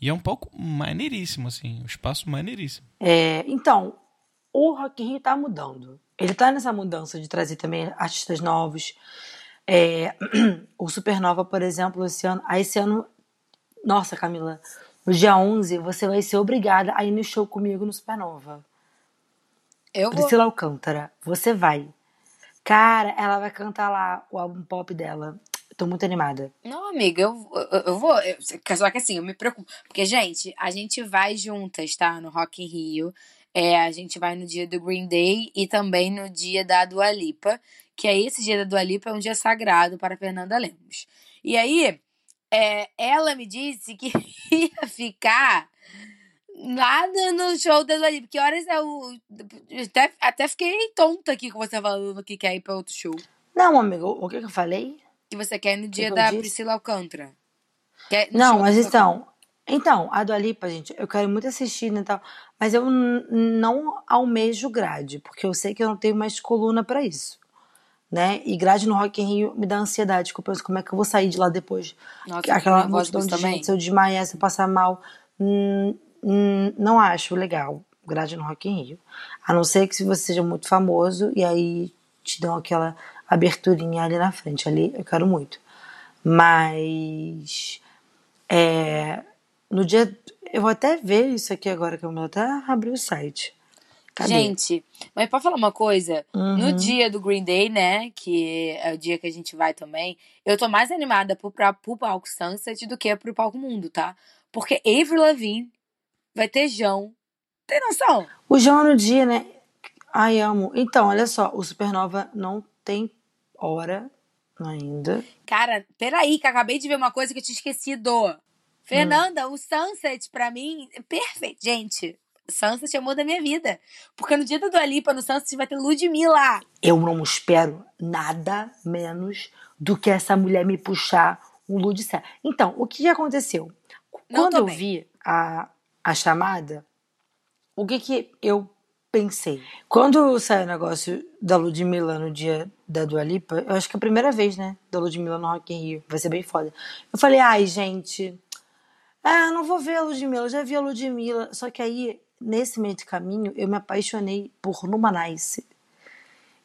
E é um palco maneiríssimo, assim, um espaço maneiríssimo. É, então, o Rock in Rio tá mudando. Ele tá nessa mudança de trazer também artistas novos. É, o Supernova, por exemplo, esse ano. Ah, esse ano. Nossa, Camila. No dia 11, você vai ser obrigada a ir no show comigo no Supernova. Eu vou. Priscila Alcântara, você vai. Cara, ela vai cantar lá o álbum pop dela. Tô muito animada. Não, amiga, eu, eu, eu vou. eu- só que assim, eu me preocupo. Porque, gente, a gente vai juntas, tá? No Rock in Rio. É, a gente vai no dia do Green Day e também no dia da Dua Lipa. Que aí, esse dia da Dua Lipa é um dia sagrado para Fernanda Lemos. E aí, é, ela me disse que ia ficar nada no show da Dua Lipa. Que horas é o. Até, até fiquei tonta aqui com você falando que quer ir pra outro show. Não, amigo, o que, que eu falei? Que você quer ir no dia que da? Priscila Alcântara. Quer- Não, mas então. Então, a Dua Lipa, gente, eu quero muito assistir e tal. Mas eu não almejo grade, porque eu sei que eu não tenho mais coluna pra isso. Né? E grade no Rock in Rio me dá ansiedade, que eu penso como é que eu vou sair de lá depois. Nossa, Aquela multidão com de também. gente, se eu desmaiar, se eu passar mal. hum, hum, não acho legal grade no Rock in Rio. A não ser que se você seja muito famoso e aí te dão aquela aberturinha ali na frente. Ali eu quero muito. Mas é, no dia. Eu vou até ver isso aqui agora, que eu vou até abrir o site. Cadê? Gente, mas pode falar uma coisa? Uhum. No dia do Green Day, né? Que é o dia que a gente vai também, eu tô mais animada pro, pra, pro palco Sunset do que pro palco Mundo, tá? Porque Avril Lavigne vai ter João. Tem noção? O João no dia, né? Ai, amo. Então, olha só, o Supernova não tem hora ainda. Cara, peraí, que eu acabei de ver uma coisa que eu tinha esquecido. Fernanda, o Sunset, pra mim, é perfeito. Gente, Sunset é o amor da minha vida. Porque no dia da Dua Lipa, no Sunset, vai ter Ludmilla. Eu não espero nada menos do que essa mulher me puxar um Lud Cé. Então, o que aconteceu? Quando eu vi a, a chamada, o que que eu pensei? Quando saiu o negócio da Ludmilla no dia da Dua Lipa, eu acho que é a primeira vez, né, da Ludmilla no Rock in Rio, vai ser bem foda. Eu falei, ai, gente, ah, não vou ver a Ludmilla, eu já vi a Ludmilla. Só que aí nesse meio de caminho, eu me apaixonei por Numanice.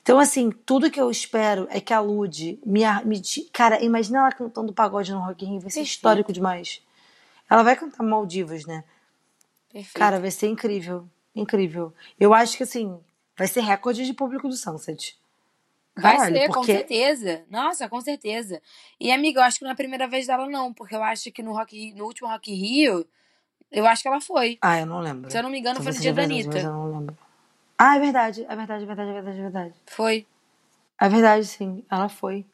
Então, assim, tudo que eu espero é que a Lud me, me. Cara, imagina ela cantando pagode no Rock in Rio, vai ser Perfeito. histórico demais. Ela vai cantar Maldivas, né? Perfeito. Cara, vai ser incrível. Incrível. Eu acho que, assim, vai ser recorde de público do Sunset. Vai Caralho, ser, com porque- certeza. Nossa, com certeza. E, amiga, eu acho que não é a primeira vez dela, não. Porque eu acho que no, Rock, no último Rock Rio, eu acho que ela foi. Ah, eu não lembro. Se eu não me engano, foi Talvez no dia da Anitta. eu não lembro. Ah, é verdade. É verdade, é verdade, é verdade, é verdade. Foi. É verdade, sim. Ela foi.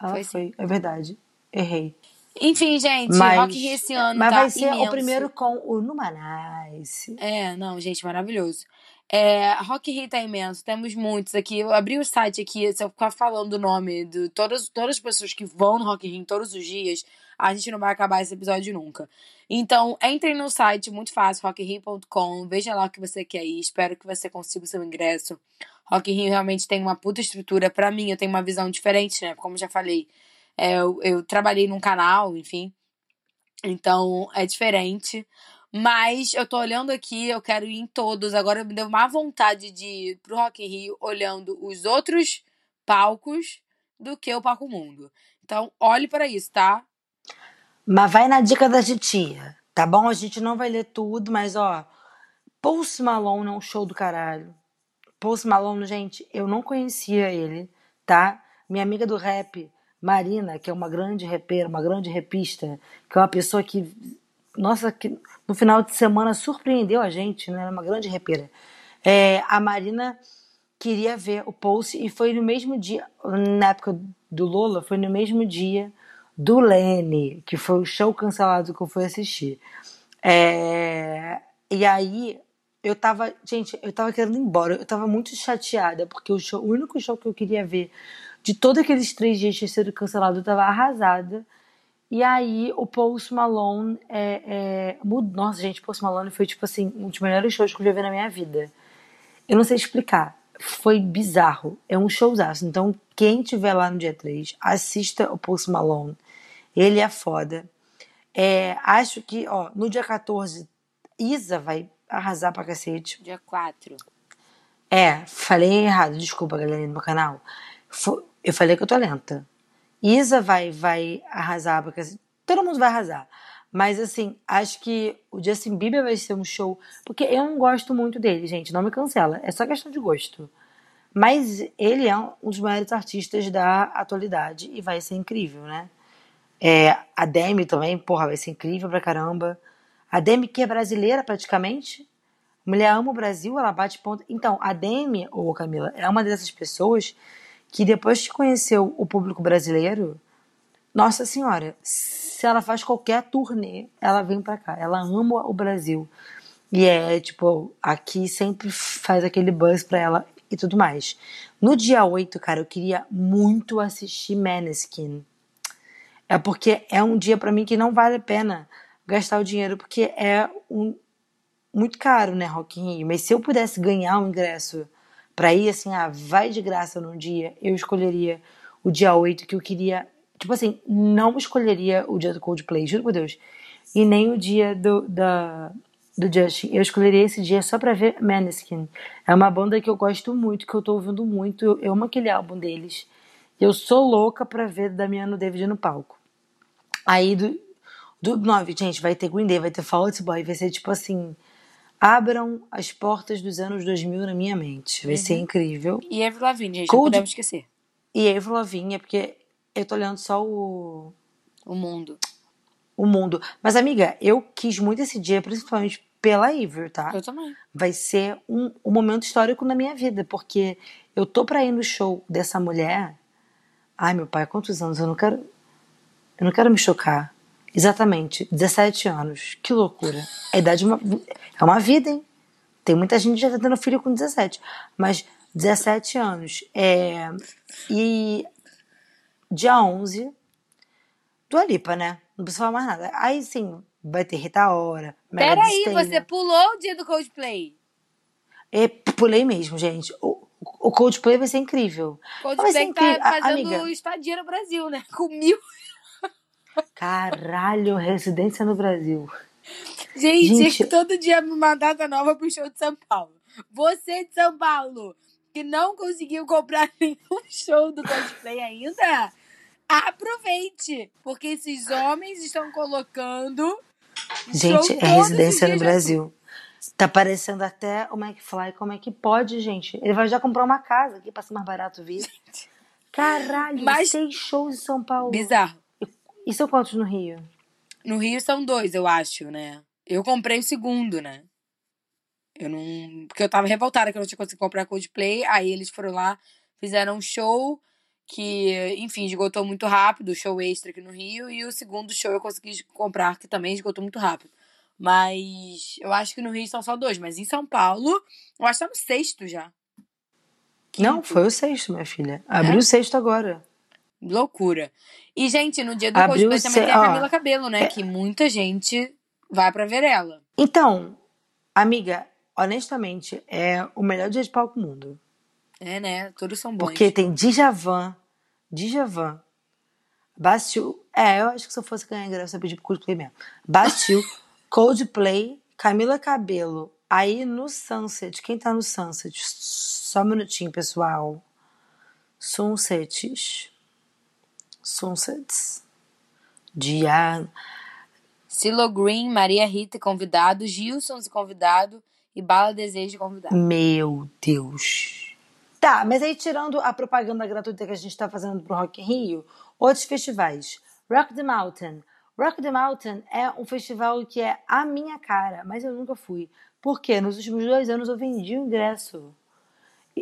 Ela Foi, foi. É verdade. Errei. Enfim, gente, Mas, Rock Rio esse ano mas tá vai ser imenso. o primeiro com o Numanice. É, não, gente, maravilhoso. É, Rock Rio tá imenso, temos muitos aqui. Eu abri o site aqui, se eu ficar falando o nome de todas, todas as pessoas que vão no Rock Rio todos os dias, a gente não vai acabar esse episódio nunca. Então, entrem no site, muito fácil, rockinrio.com, veja lá o que você quer ir, espero que você consiga o seu ingresso. Rock Rio realmente tem uma puta estrutura. Pra mim, eu tenho uma visão diferente, né? Como já falei, é, eu, eu trabalhei num canal, enfim, então é diferente. Mas eu tô olhando aqui, eu quero ir em todos. Agora me deu má vontade de ir pro Rock in Rio olhando os outros palcos do que o Palco Mundo. Então, olhe para isso, tá? Mas vai na dica da titia, tá bom? A gente não vai ler tudo, mas ó, Post Malone é um show do caralho. Post Malone, gente, eu não conhecia ele, tá? Minha amiga do rap, Marina, que é uma grande repeira, uma grande repista, que é uma pessoa que, nossa, que no final de semana surpreendeu a gente, né? Ela é uma grande repeira. É, a Marina queria ver o Post e foi no mesmo dia, na época do Lola, foi no mesmo dia do Lene, que foi o show cancelado que eu fui assistir. É, e aí eu tava, gente, eu tava querendo ir embora, eu tava muito chateada, porque o, show, o único show que eu queria ver de todos aqueles três dias ter sido cancelado, eu tava arrasada. E aí o Post Malone é, é, mudou. Nossa, gente, Post Malone foi tipo assim, um dos melhores shows que eu já vi na minha vida. Eu não sei explicar. Foi bizarro. É um showzaço. Então, quem tiver lá no dia 3, assista o Post Malone. Ele é foda. É, acho que, ó, no dia 14, Isa vai arrasar pra cacete. Dia 4. É, falei errado, desculpa, galera do meu canal. Fo- Eu falei que eu tô lenta. Isa vai, vai arrasar, porque assim, todo mundo vai arrasar. Mas assim, acho que o Justin Bieber vai ser um show. Porque eu não gosto muito dele, gente. Não me cancela. É só questão de gosto. Mas ele é um dos maiores artistas da atualidade e vai ser incrível, né? É, a Demi também, porra, vai ser incrível pra caramba. A Demi, que é brasileira praticamente, mulher ama o Brasil, ela bate ponto. Então, a Demi, ou Camila, é uma dessas pessoas que depois que conheceu o público brasileiro, nossa senhora, se ela faz qualquer turnê, ela vem pra cá. Ela ama o Brasil. E é, tipo, aqui sempre faz aquele buzz pra ela e tudo mais. No dia 8, cara, eu queria muito assistir Maneskin. É porque é um dia pra mim que não vale a pena gastar o dinheiro, porque é um, muito caro, né, Rock in Rio. Mas se eu pudesse ganhar um ingresso pra ir, assim, ah, vai de graça num dia, eu escolheria o dia 8, que eu queria. Tipo assim, não escolheria o dia do Coldplay, juro por Deus. E nem o dia do, da, do Justin. Eu escolheria esse dia só pra ver Maneskin. É uma banda que eu gosto muito, que eu tô ouvindo muito. Eu, eu amo aquele álbum deles. Eu sou louca pra ver Damiano David no palco. Aí do, do 9, gente, vai ter Green Day, vai ter Fall Out Boy, vai ser tipo assim. Abram as portas dos anos 2000 na minha mente. Vai ser incrível. E Avril Lavigne, gente, não Cold- podemos esquecer. E Avril Lavigne, é porque eu tô olhando só o, O mundo. o mundo. Mas, amiga, eu quis muito esse dia, principalmente pela Avril, tá? Eu também. vai ser um, um momento histórico na minha vida, porque eu tô pra ir no show dessa mulher. Ai, meu pai, quantos anos? Eu não quero. Eu não quero me chocar. Exatamente, 17 anos. Que loucura. A idade é uma, é uma vida, hein? Tem muita gente que já tá tendo filho com 17. Mas 17 anos. É, e dia 11, Dua Lipa, né? Não precisa falar mais nada. Aí sim, vai ter Rita Ora. Meredith Peraí, você pulou o dia do Coldplay. É, pulei mesmo, gente. O, o Coldplay vai ser incrível. Vai ser Coldplay tá incrível. A- fazendo amiga, estadia no Brasil, né? Com mil. Caralho, residência no Brasil. Gente, Gente- todo dia uma data nova pro show de São Paulo. Você de São Paulo, que não conseguiu comprar nenhum show do cosplay ainda, aproveite. Porque esses homens estão colocando. Gente, é residência no Brasil. Tá parecendo até o McFly. Como é que pode, gente? Ele vai já comprar uma casa aqui pra ser mais barato vir. Caralho, Mas- seis shows em São Paulo. Bizarro. E são quantos no Rio? No Rio são dois, eu acho, né? Eu comprei o segundo, né? Eu não. Porque eu tava revoltada que eu não tinha conseguido comprar Coldplay. Aí eles foram lá, fizeram um show que, enfim, esgotou muito rápido, show extra aqui no Rio. E o segundo show eu consegui comprar, que também esgotou muito rápido. Mas eu acho que no Rio são só dois. Mas em São Paulo, eu acho que tá no sexto já. Não, Quinto. foi o sexto, minha filha. Abriu o sexto agora. Loucura. E, gente, no dia do Abriu Coldplay também tem a ó, Camila Cabelo, né? Que muita gente vai pra ver ela. Então, amiga, honestamente, é o melhor dia de palco do mundo. É, né? Todos são bons. Porque tem Djavan, Djavan, Bastil. É, eu acho que se eu fosse ganhar ingresso, eu ia pedir pro Coldplay mesmo. Bastil, Coldplay, Camila Cabelo. Aí no Sunset, quem tá no Sunset? Só um minutinho, pessoal. Sunsets. Sunsets. Dia. Silo Green, Maria Rita convidado, Gilson convidado e Bala Desejo convidado. Meu Deus. Tá, mas aí tirando a propaganda gratuita que a gente tá fazendo pro Rock in Rio, outros festivais. Rock the Mountain. Rock the Mountain é um festival que é a minha cara, mas eu nunca fui. Por quê? Nos últimos dois anos eu vendi o ingresso.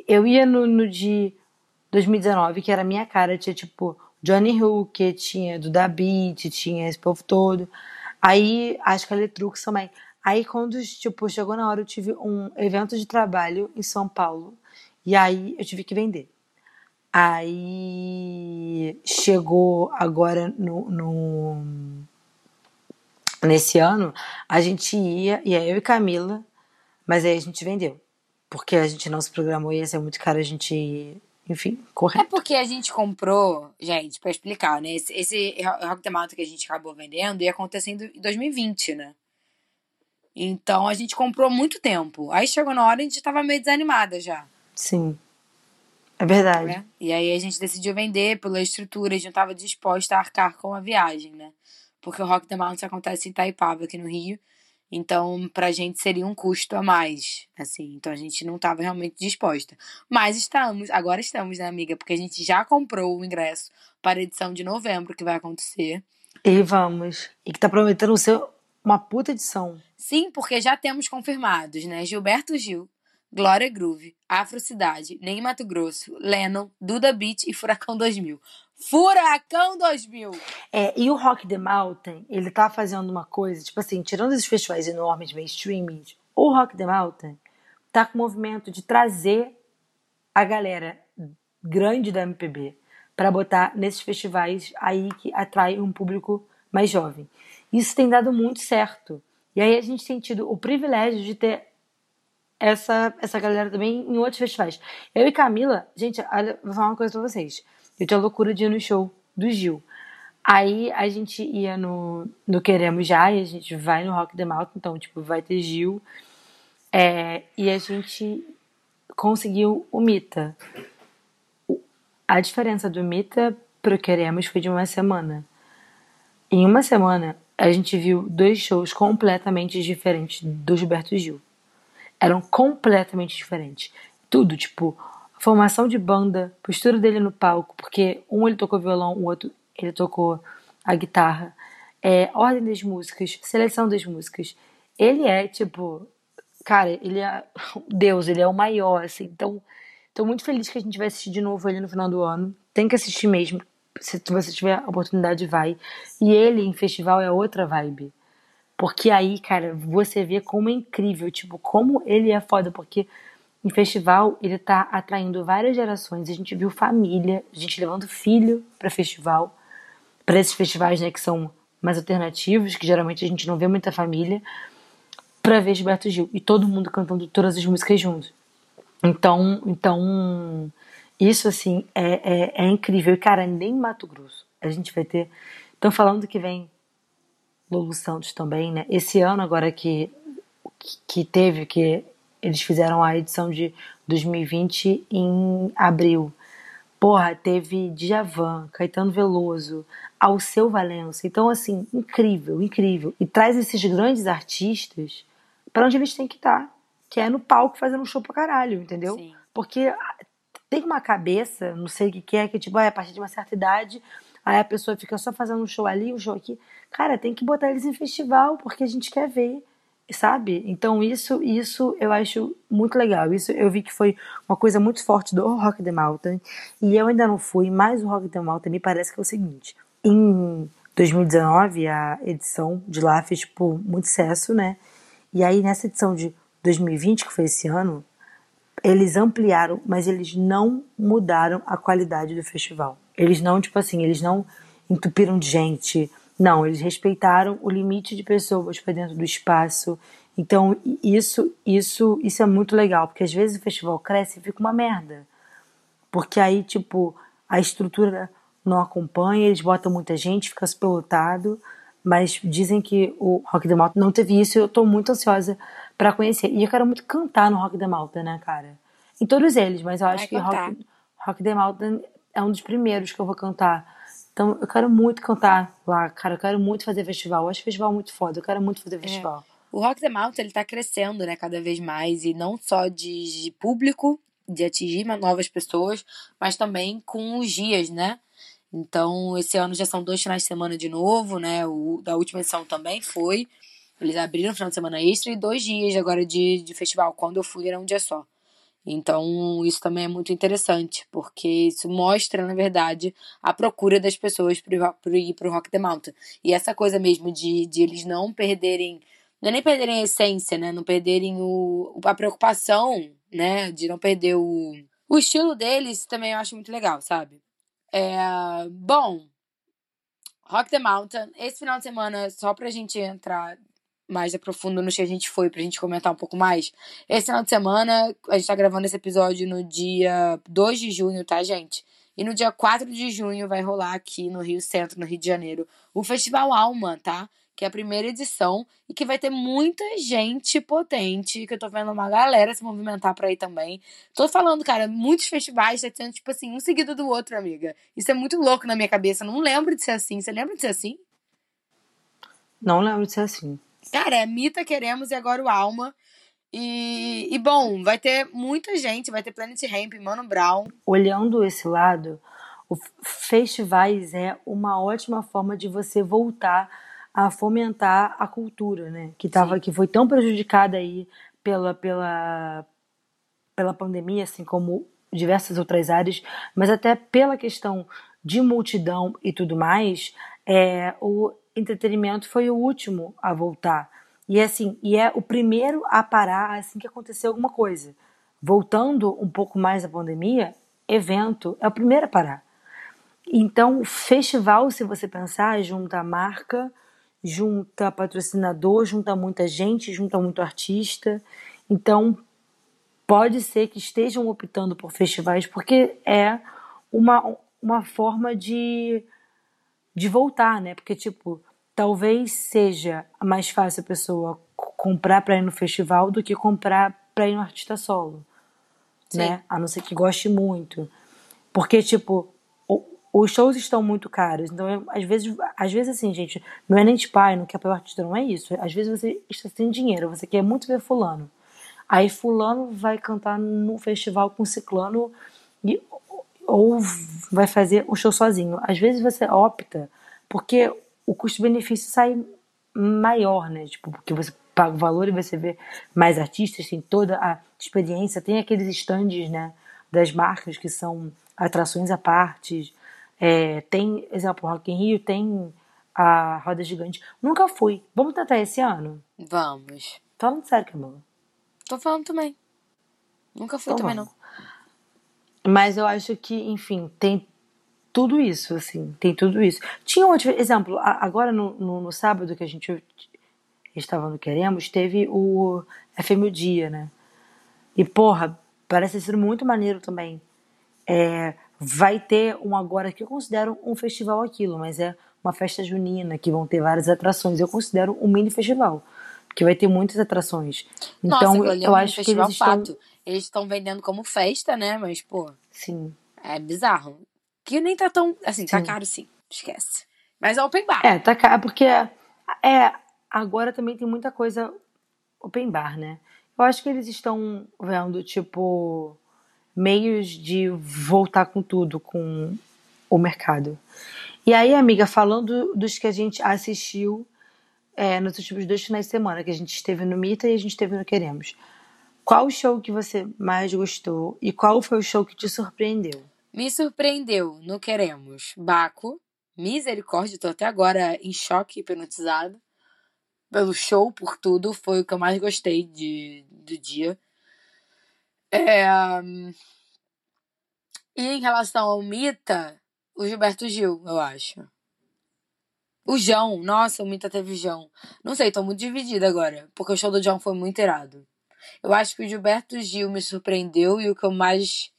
Eu ia no, no de 2019, que era a minha cara, tinha tipo Johnny Hooker, tinha Duda Beat, tinha esse povo todo. Aí acho que a Letrux também. Aí quando tipo, chegou na hora, eu tive um evento de trabalho em São Paulo. E aí eu tive que vender. Aí chegou agora no, no- nesse ano, a gente ia, ia eu e Camila, mas aí a gente vendeu. Porque a gente não se programou, ia ser muito caro a gente, enfim, É correr. porque a gente comprou, gente, pra explicar, né? Esse, esse Rock the Mountain que a gente acabou vendendo ia acontecer em 2020, né? Então a gente comprou muito tempo. Aí chegou na hora e a gente tava meio desanimada já. Sim. É verdade. né? E aí a gente decidiu vender pela estrutura, a gente não estava disposta a arcar com a viagem, né? Porque o Rock the Mountain acontece em Itaipava, aqui no Rio. Então, pra gente seria um custo a mais, assim. Então a gente não estava realmente disposta. Mas estamos, agora estamos, né, amiga? Porque a gente já comprou o ingresso para a edição de novembro, que vai acontecer. E vamos. E que tá prometendo ser uma puta edição. Sim, porque já temos confirmados, né? Gilberto Gil, Glória Groove, Afro Cidade, Ney Mato Grosso, Lennon, Duda Beat e Furacão 2000. Furacão 2000! É, e o Rock the Mountain, ele tá fazendo uma coisa, tipo assim, tirando esses festivais enormes, mainstream, o Rock the Mountain tá com o movimento de trazer a galera grande da MPB para botar nesses festivais aí que atrai um público mais jovem. Isso tem dado muito certo. E aí a gente tem tido o privilégio de ter essa, essa galera também em outros festivais. Eu e Camila, gente, olha, vou falar uma coisa pra vocês. Eu tinha loucura de ir no show do Gil. Aí a gente ia no, no Queremos Já e a gente vai no Rock the Mountain, então, tipo, vai ter Gil. É, e a gente conseguiu o Mita. A diferença do Mita pro Queremos foi de uma semana. Em uma semana, a gente viu dois shows completamente diferentes do Gilberto Gil. Eram completamente diferentes. Tudo, tipo, formação de banda, postura dele no palco, porque um ele tocou violão, o outro ele tocou a guitarra, é, ordem das músicas, seleção das músicas. Ele é, tipo, cara, ele é Deus, ele é o maior, assim. Então, tô muito feliz que a gente vai assistir de novo ele no final do ano. Tem que assistir mesmo. Se você tiver a oportunidade, vai. E ele em festival é outra vibe. Porque aí, cara, você vê como é incrível, tipo, como ele é foda, porque em festival ele tá atraindo várias gerações. A gente viu família, a gente levando filho pra festival, pra esses festivais, né, que são mais alternativos, que geralmente a gente não vê muita família, pra ver Gilberto Gil. E todo mundo cantando todas as músicas juntos. Então, então isso assim é, é, é incrível. E, cara, nem em Mato Grosso a gente vai ter. Estão falando que vem Lulu Santos também, né? Esse ano agora que, que teve, que eles fizeram a edição de 2020 em abril. Porra, teve Djavan, Caetano Veloso, Alceu Valença. Então, assim, incrível, incrível. E traz esses grandes artistas para onde eles têm que estar, que é no palco fazendo um show pra caralho, entendeu? Sim. Porque tem uma cabeça, não sei o que, que é, que tipo, ah, a partir de uma certa idade, aí a pessoa fica só fazendo um show ali, um show aqui. Cara, tem que botar eles em festival, porque a gente quer ver, sabe? Então isso, isso eu acho muito legal. Isso eu vi que foi uma coisa muito forte do Rock the Mountain, e eu ainda não fui, mas o Rock the Mountain me parece que é o seguinte, em 2019, a edição de lá fez, tipo, muito sucesso, né? E aí, nessa edição de 2020, que foi esse ano, eles ampliaram, mas eles não mudaram a qualidade do festival. Eles não, tipo assim, eles não entupiram de gente. Não, eles respeitaram o limite de pessoas para dentro do espaço. Então, isso, isso, isso é muito legal, porque às vezes o festival cresce e fica uma merda. Porque aí, tipo, a estrutura não acompanha, eles botam muita gente, fica superlotado, mas dizem que o Rock the Malta não teve isso e eu tô muito ansiosa para conhecer. E eu quero muito cantar no Rock the Malta, né, cara? Em todos eles, mas eu acho Vai que cantar. Rock, Rock the Malta é um dos primeiros que eu vou cantar. Então eu quero muito cantar lá, cara. Eu quero muito fazer festival. Eu acho festival muito foda. Eu quero muito fazer festival. O Rock the Mountain, ele tá crescendo, né, cada vez mais, e não só de, de público, de atingir novas pessoas, mas também com os dias, né? Então, esse ano já são dois finais de semana de novo, né? O da última edição também foi. Eles abriram final de semana extra e dois dias agora de, de festival. Quando eu fui era um dia só. Então, isso também é muito interessante, porque isso mostra, na verdade, a procura das pessoas por ir pro Rock the Mountain. E essa coisa mesmo de, de eles não perderem, não é nem perderem a essência, né? Não perderem o, a preocupação, né? De não perder o, o estilo deles, também eu acho muito legal, sabe? É, bom, Rock the Mountain, esse final de semana, só pra gente entrar mais a profundo no que a gente foi, pra gente comentar um pouco mais. Esse final de semana, a gente tá gravando esse episódio no dia 2 de junho, tá, gente? E no dia 4 de junho vai rolar aqui no Rio Centro, no Rio de Janeiro, o Festival Alma, tá? Que é a primeira edição e que vai ter muita gente potente, que eu tô vendo uma galera se movimentar pra ir também. Tô falando, cara, muitos festivais tá sendo, tipo assim, um seguido do outro, amiga. Isso é muito louco na minha cabeça. Não lembro de ser assim. Você lembra de ser assim? Não lembro de ser assim. Cara, é Mita Queremos e agora o Alma. E, e bom, vai ter muita gente, vai ter Planet Ramp, Mano Brown. Olhando esse lado, o festivais é uma ótima forma de você voltar a fomentar a cultura, né? Que tava, que foi tão prejudicada aí pela, pela, pela pandemia, assim como diversas outras áreas, mas até pela questão de multidão e tudo mais, é, o entretenimento foi o último a voltar. E assim, e é o primeiro a parar assim que aconteceu alguma coisa. Voltando um pouco mais à pandemia, evento é o primeiro a parar. Então, festival, se você pensar, junta marca, junta patrocinador, junta muita gente, junta muito artista. Então, pode ser que estejam optando por festivais porque é uma, uma forma de, de voltar, né? Porque, tipo, talvez seja mais fácil a pessoa comprar para ir no festival do que comprar para ir no artista solo, Sim. né? A não ser que goste muito. Porque, tipo, os shows estão muito caros. Então, às vezes, às vezes assim, gente, não é nem tipo, ai, não quer apoiar o artista, não é isso. Às vezes você está sem dinheiro, você quer muito ver fulano. Aí fulano vai cantar no festival com ciclano e, ou vai fazer o show sozinho. Às vezes você opta porque o custo-benefício sai maior, né? Tipo, porque você paga o valor e você vê mais artistas, tem toda a experiência, tem aqueles stands, né? Das marcas que são atrações à parte. É, tem, exemplo, Rock in Rio tem a Roda Gigante. Nunca fui. Vamos tentar esse ano? Vamos. Falando sério, Camila. Tô falando também. Nunca fui Então também, vamos. não. Mas eu acho que, enfim, tem tudo isso, assim, tem tudo isso. Tinha outro exemplo, agora no, no, no sábado que a gente estava no Queremos, teve o FM o Dia, né? E, porra, parece ser muito maneiro também. É, vai ter um agora que eu considero um festival aquilo, mas é uma festa junina, que vão ter várias atrações. Eu considero um mini festival, porque vai ter muitas atrações. Nossa, Então, ali é eu um acho que eles estão. fato. Eles estão vendendo como festa, né? Mas, pô, Sim. é bizarro. Que nem tá tão. Assim, tá Sim. caro sim. Esquece. Mas é open bar. É, tá caro, porque é, agora também tem muita coisa open bar, né? Eu acho que eles estão vendo, tipo, meios de voltar com tudo, com o mercado. E aí, amiga, falando dos que a gente assistiu é, nos últimos dois finais de semana, que a gente esteve no Mita e a gente esteve no Queremos. Qual o show que você mais gostou e qual foi o show que te surpreendeu? Me surpreendeu no Queremos. Baco. Misericórdia, tô até agora em choque, hipnotizado. Pelo show, por tudo. Foi o que eu mais gostei de, do dia. É, E em relação ao Mita, o Gilberto Gil, eu acho. O João, nossa, o Mita teve João. Não sei, tô muito dividida agora, porque o show do João foi muito irado. Eu acho que o Gilberto Gil me surpreendeu e o que eu mais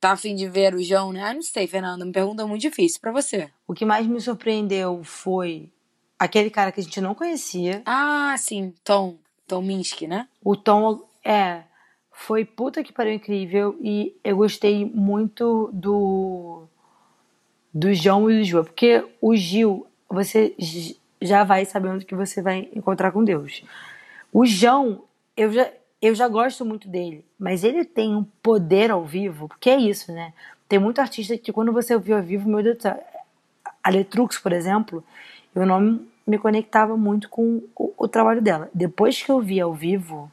tá afim de ver o João, né? Ah, não sei, Fernanda, me pergunta muito difícil pra você. O que mais me surpreendeu foi aquele cara que a gente não conhecia. Ah, sim, Tom, Tom Minsky, né? O Tom é foi puta que pariu incrível e eu gostei muito do do João e do Gil, porque o Gil você já vai sabendo que você vai encontrar com Deus. O João, eu já eu já gosto muito dele, mas ele tem um poder ao vivo, porque é isso, né? Tem muito artista que quando você ouviu ao vivo, meu Deus do céu, a Letrux, por exemplo, eu não me conectava muito com o, o trabalho dela. Depois que eu vi ao vivo,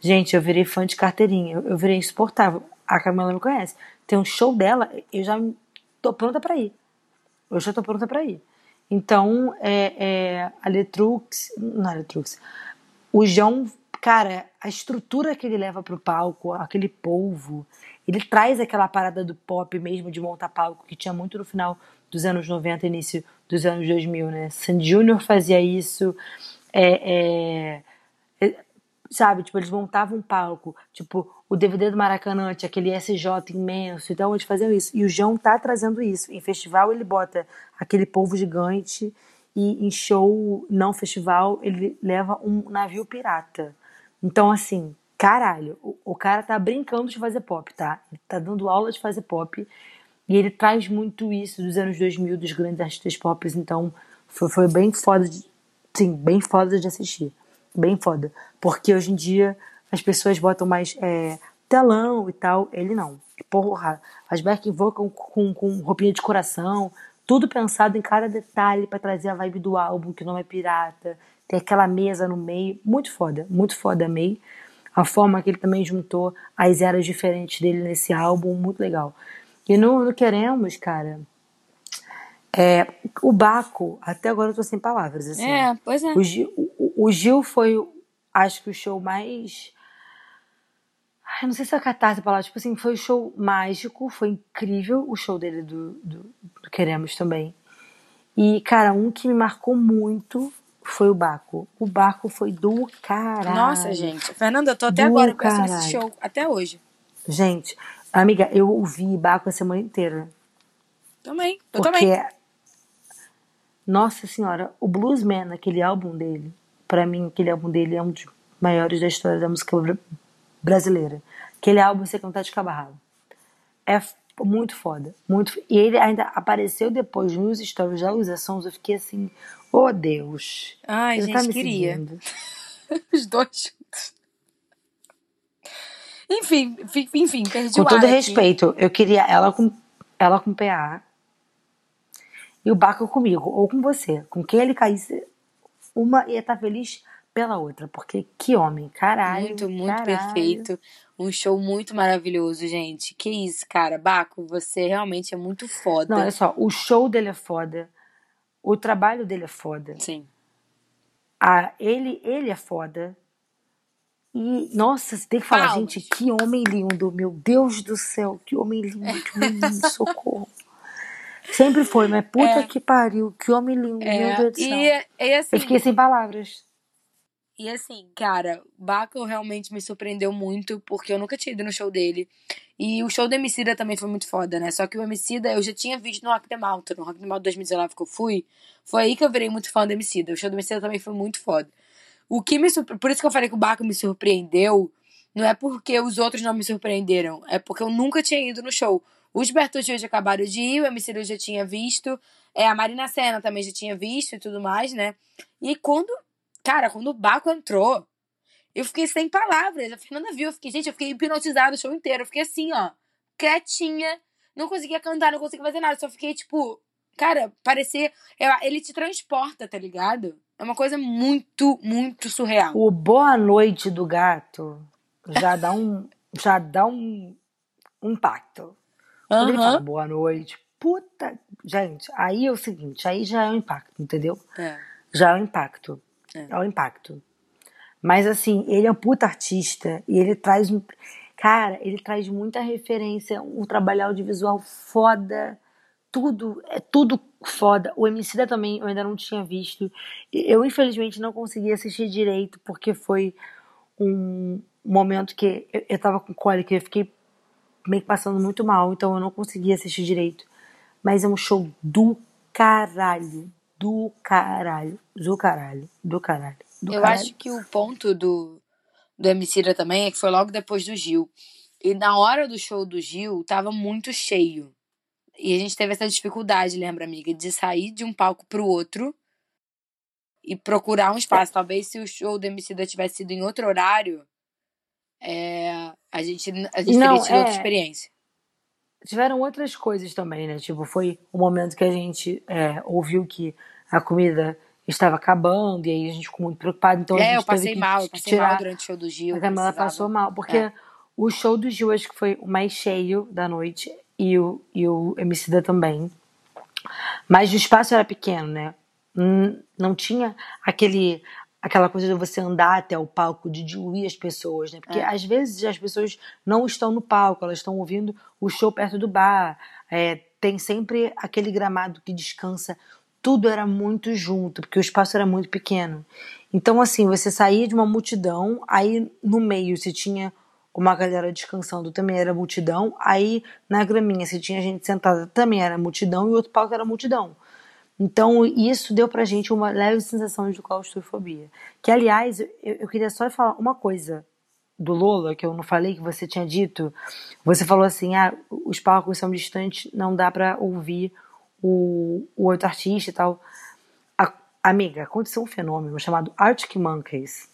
gente, eu virei fã de carteirinha, eu, eu virei insuportável. A Camila me conhece. Tem um show dela, eu já tô pronta pra ir. Eu já tô pronta pra ir. Então, é, é, a Letrux, não é a Letrux, o João, cara, a estrutura que ele leva pro palco, aquele polvo, ele traz aquela parada do pop mesmo, de montar palco, que tinha muito no final dos anos 90, início dos anos 2000, né? Sandy Júnior fazia isso, é, é, é, sabe, tipo, eles montavam um palco, tipo, o DVD do Maracanã tinha aquele SJ imenso, então eles faziam isso. E o João tá trazendo isso. Em festival ele bota aquele polvo gigante e em show não festival ele leva um navio pirata. Então, assim, caralho, o, o cara tá brincando de fazer pop, tá? Ele tá dando aula de fazer pop e ele traz muito isso dos anos 2000, dos grandes artistas pop, então foi, foi bem foda, de, sim, bem foda de assistir. Bem foda. Porque hoje em dia as pessoas botam mais é, telão e tal, ele não. Porra, as backing vocal com, com, roupinha de coração, tudo pensado em cada detalhe para trazer a vibe do álbum, que o nome é Pirata, tem aquela mesa no meio, muito foda, muito foda, amei. A forma que ele também juntou as eras diferentes dele nesse álbum, muito legal. E no, no Queremos, cara, é, o Baco, até agora eu tô sem palavras, assim. É, pois é. O Gil, o, o Gil foi, acho que o show mais. Ai, não sei se é catarse a palavra, tipo assim, foi o show mágico, foi incrível o show dele do, do, do Queremos também. E, cara, um que me marcou muito foi o Baco. O Baco foi do caralho. Nossa, gente. Fernanda, eu tô até Do agora pensando nesse caralho. show, até hoje. Gente, amiga, eu ouvi Baco a semana inteira. Também, eu Porque, também. nossa senhora, o Bluesman, aquele álbum dele, pra mim, aquele álbum dele é um dos maiores da história da música bra- brasileira. Aquele álbum você cantar de cabarralo. É muito foda. Muito, e ele ainda apareceu depois nos stories da Luísa Sons. Eu fiquei assim, oh Deus. Ai, tá gente, me queria. seguindo. Os dois juntos. Enfim, fi- enfim, perdi Com o ar todo aqui. respeito, eu queria ela com, ela com PA e o Baco comigo, ou com você. Com quem ele caísse, uma ia estar feliz pela outra. Porque que homem, caralho. Muito, muito caralho. perfeito. Um show muito maravilhoso, gente. Que isso, cara. Baco, você realmente é muito foda. Não, olha só, o show dele é foda, o trabalho dele é foda, Sim. a, ele, ele é foda. E, nossa, você tem que falar, Palmas. gente, que homem lindo, meu Deus do céu, que homem lindo, que homem lindo, socorro. Sempre foi, mas puta É. que pariu, que homem lindo, meu É, Deus do céu. e, e assim, Eu fiquei sem palavras. E assim, cara, Baco realmente me surpreendeu muito, porque eu nunca tinha ido no show dele. E o show do Emicida também foi muito foda, né? Só que o Emicida eu já tinha visto no Rock the Malta, no Rock the Malta 2019 que eu fui. Foi aí que eu virei muito fã do Emicida. O show do Emicida também foi muito foda. O que me surpre... Por isso que eu falei que o Baco me surpreendeu, não é porque os outros não me surpreenderam, é porque eu nunca tinha ido no show. Os Bertucci já acabaram de ir, o Emicida eu já tinha visto, é, a Marina Senna também já tinha visto e tudo mais, né? E quando, cara, quando o Baco entrou, eu fiquei sem palavras. A Fernanda viu, eu fiquei, gente, eu fiquei hipnotizada o show inteiro. Eu fiquei assim, ó, quietinha, não conseguia cantar, não conseguia fazer nada, só fiquei tipo, cara, parecia, ele te transporta, tá ligado? É uma coisa muito, muito surreal. O Boa Noite do Gato já dá um, já dá um, um impacto. Quando ele fala boa noite, puta. Gente, aí é o seguinte, aí já é um impacto, entendeu? É. Já é um impacto. É. Um impacto. Mas assim, ele é um puta artista e ele traz. um- Cara, ele traz muita referência, um trabalho audiovisual foda. Tudo, é tudo foda. O Emicida também eu ainda não tinha visto. Eu, infelizmente, não consegui assistir direito, porque foi um momento que eu, eu tava com cólica e eu fiquei meio que passando muito mal, então eu não consegui assistir direito. Mas é um show do caralho. Do caralho. Do caralho. Do caralho. Do Eu caralho. acho que o ponto do, do Emicida também é que foi logo depois do Gil. E na hora do show do Gil, tava muito cheio. E a gente teve essa dificuldade, lembra, amiga? De sair de um palco pro outro e procurar um espaço. Talvez se o show do Emicida tivesse sido em outro horário, é, a gente, a gente Não, teria tido outra é. experiência. Tiveram outras coisas também, né? Tipo, foi o momento que a gente é, ouviu que a comida estava acabando e aí a gente ficou muito preocupado. Então a é, gente eu passei que mal, eu passei tirar mal durante o show do Gil. A Camila passou mal, porque É. o show do Gil acho que foi o mais cheio da noite e o, e o Emicida também. Mas o espaço era pequeno, né? Hum, Não tinha aquele aquela coisa de você andar até o palco, de diluir as pessoas, né? Porque É. às vezes as pessoas não estão no palco, elas estão ouvindo o show perto do bar. É, tem sempre aquele gramado que descansa. Tudo era muito junto, porque o espaço era muito pequeno. Então, assim, você saía de uma multidão, aí no meio você tinha uma galera descansando, também era multidão, aí na graminha você tinha gente sentada, também era multidão, e o outro palco era multidão. Então, isso deu pra gente uma leve sensação de claustrofobia. Que, aliás, eu, eu queria só falar uma coisa do Lola, que eu não falei, que você tinha dito. Você falou assim: ah, os palcos são distantes, não dá pra ouvir o, o outro artista e tal. A- amiga, aconteceu um fenômeno chamado Arctic Monkeys,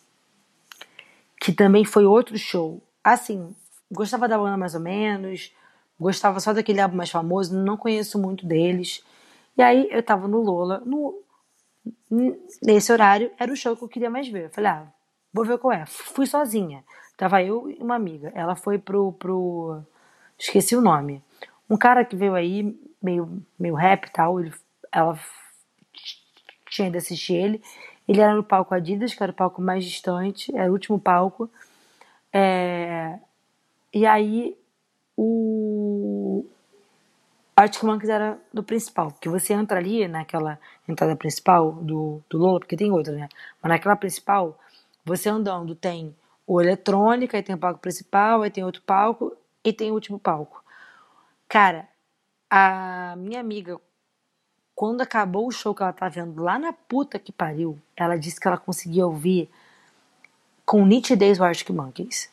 que também foi outro show. Assim, gostava da banda mais ou menos, gostava só daquele álbum mais famoso, não conheço muito deles. E aí eu tava no Lola, no, nesse horário era o show que eu queria mais ver. Eu falei, ah, vou ver qual é. Fui sozinha. Tava eu e uma amiga. Ela foi pro. pro esqueci o nome. Um cara que veio aí, meio, meio rap e tal. Ele, ela tinha ido assistir ele. Ele era no palco Adidas, que era o palco mais distante, era o último palco. É, e aí o Arctic Monkeys era do principal, porque você entra ali naquela entrada principal do, do Lola, porque tem outra, né? Mas naquela principal, você andando tem o eletrônica, aí tem o palco principal, aí tem outro palco e tem o último palco. Cara, a minha amiga, quando acabou o show que ela tá vendo lá na puta que pariu, ela disse que ela conseguia ouvir com nitidez o Arctic Monkeys.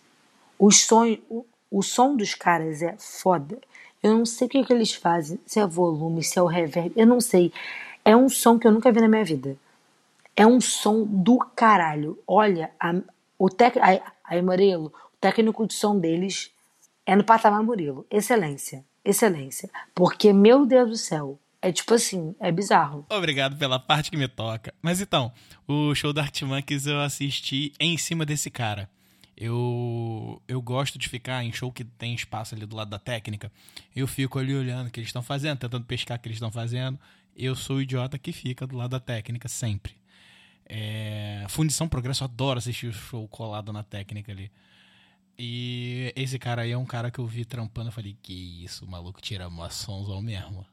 O som, o, o som dos caras é foda. Eu não sei o que, que eles fazem, se é volume, se é o reverb, eu não sei. É um som que eu nunca vi na minha vida. É um som do caralho. Olha, a, o tec, o técnico de som deles é no patamar Murilo. Excelência. Excelência. Porque, meu Deus do céu, é tipo assim, é bizarro. Obrigado pela parte que me toca. Mas então, o show da Art Monkeys eu assisti em cima desse cara. Eu, eu gosto de ficar em show que tem espaço ali do lado da técnica. Eu fico ali olhando o que eles estão fazendo, tentando pescar o que eles estão fazendo. Eu sou o idiota que fica do lado da técnica sempre. É, Fundição Progresso, eu adoro assistir o show colado na técnica ali. E esse cara aí é um cara que eu vi trampando. Eu falei, que isso, o maluco tira uma sonzão mesmo.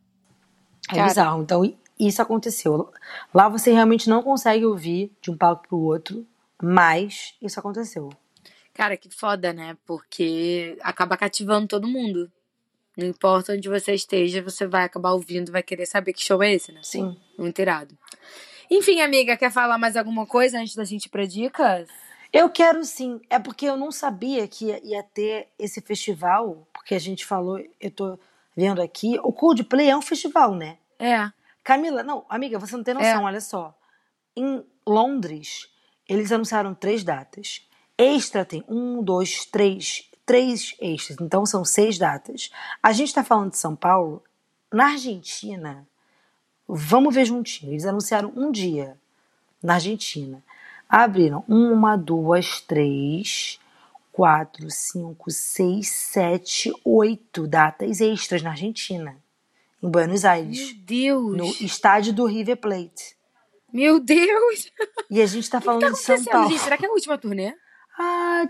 É bizarro. Então, isso aconteceu. Lá você realmente não consegue ouvir de um palco pro outro. Mas isso aconteceu. Cara, que foda, né? Porque acaba cativando todo mundo. Não importa onde você esteja, você vai acabar ouvindo, vai querer saber que show é esse, né? Sim. Muito irado. Enfim, amiga, quer falar mais alguma coisa antes da gente ir pra dicas? Eu quero sim. É porque eu não sabia que ia, ter esse festival, porque a gente falou, eu tô vendo aqui, o Coldplay é um festival, né? É. Camila, não, amiga, você não tem noção, olha só. Em Londres, eles anunciaram três datas. Extra tem um, dois, três, três extras. Então são seis datas. A gente tá falando de São Paulo. Na Argentina, vamos ver juntinho. Eles anunciaram um dia na Argentina. Abriram uma, duas, três, quatro, cinco, seis, sete, oito datas extras na Argentina. Em Buenos Aires. Meu Deus. No estádio do River Plate. Meu Deus. E a gente tá O que falando tá de São Paulo. gente? Será que é a última turnê? Ah,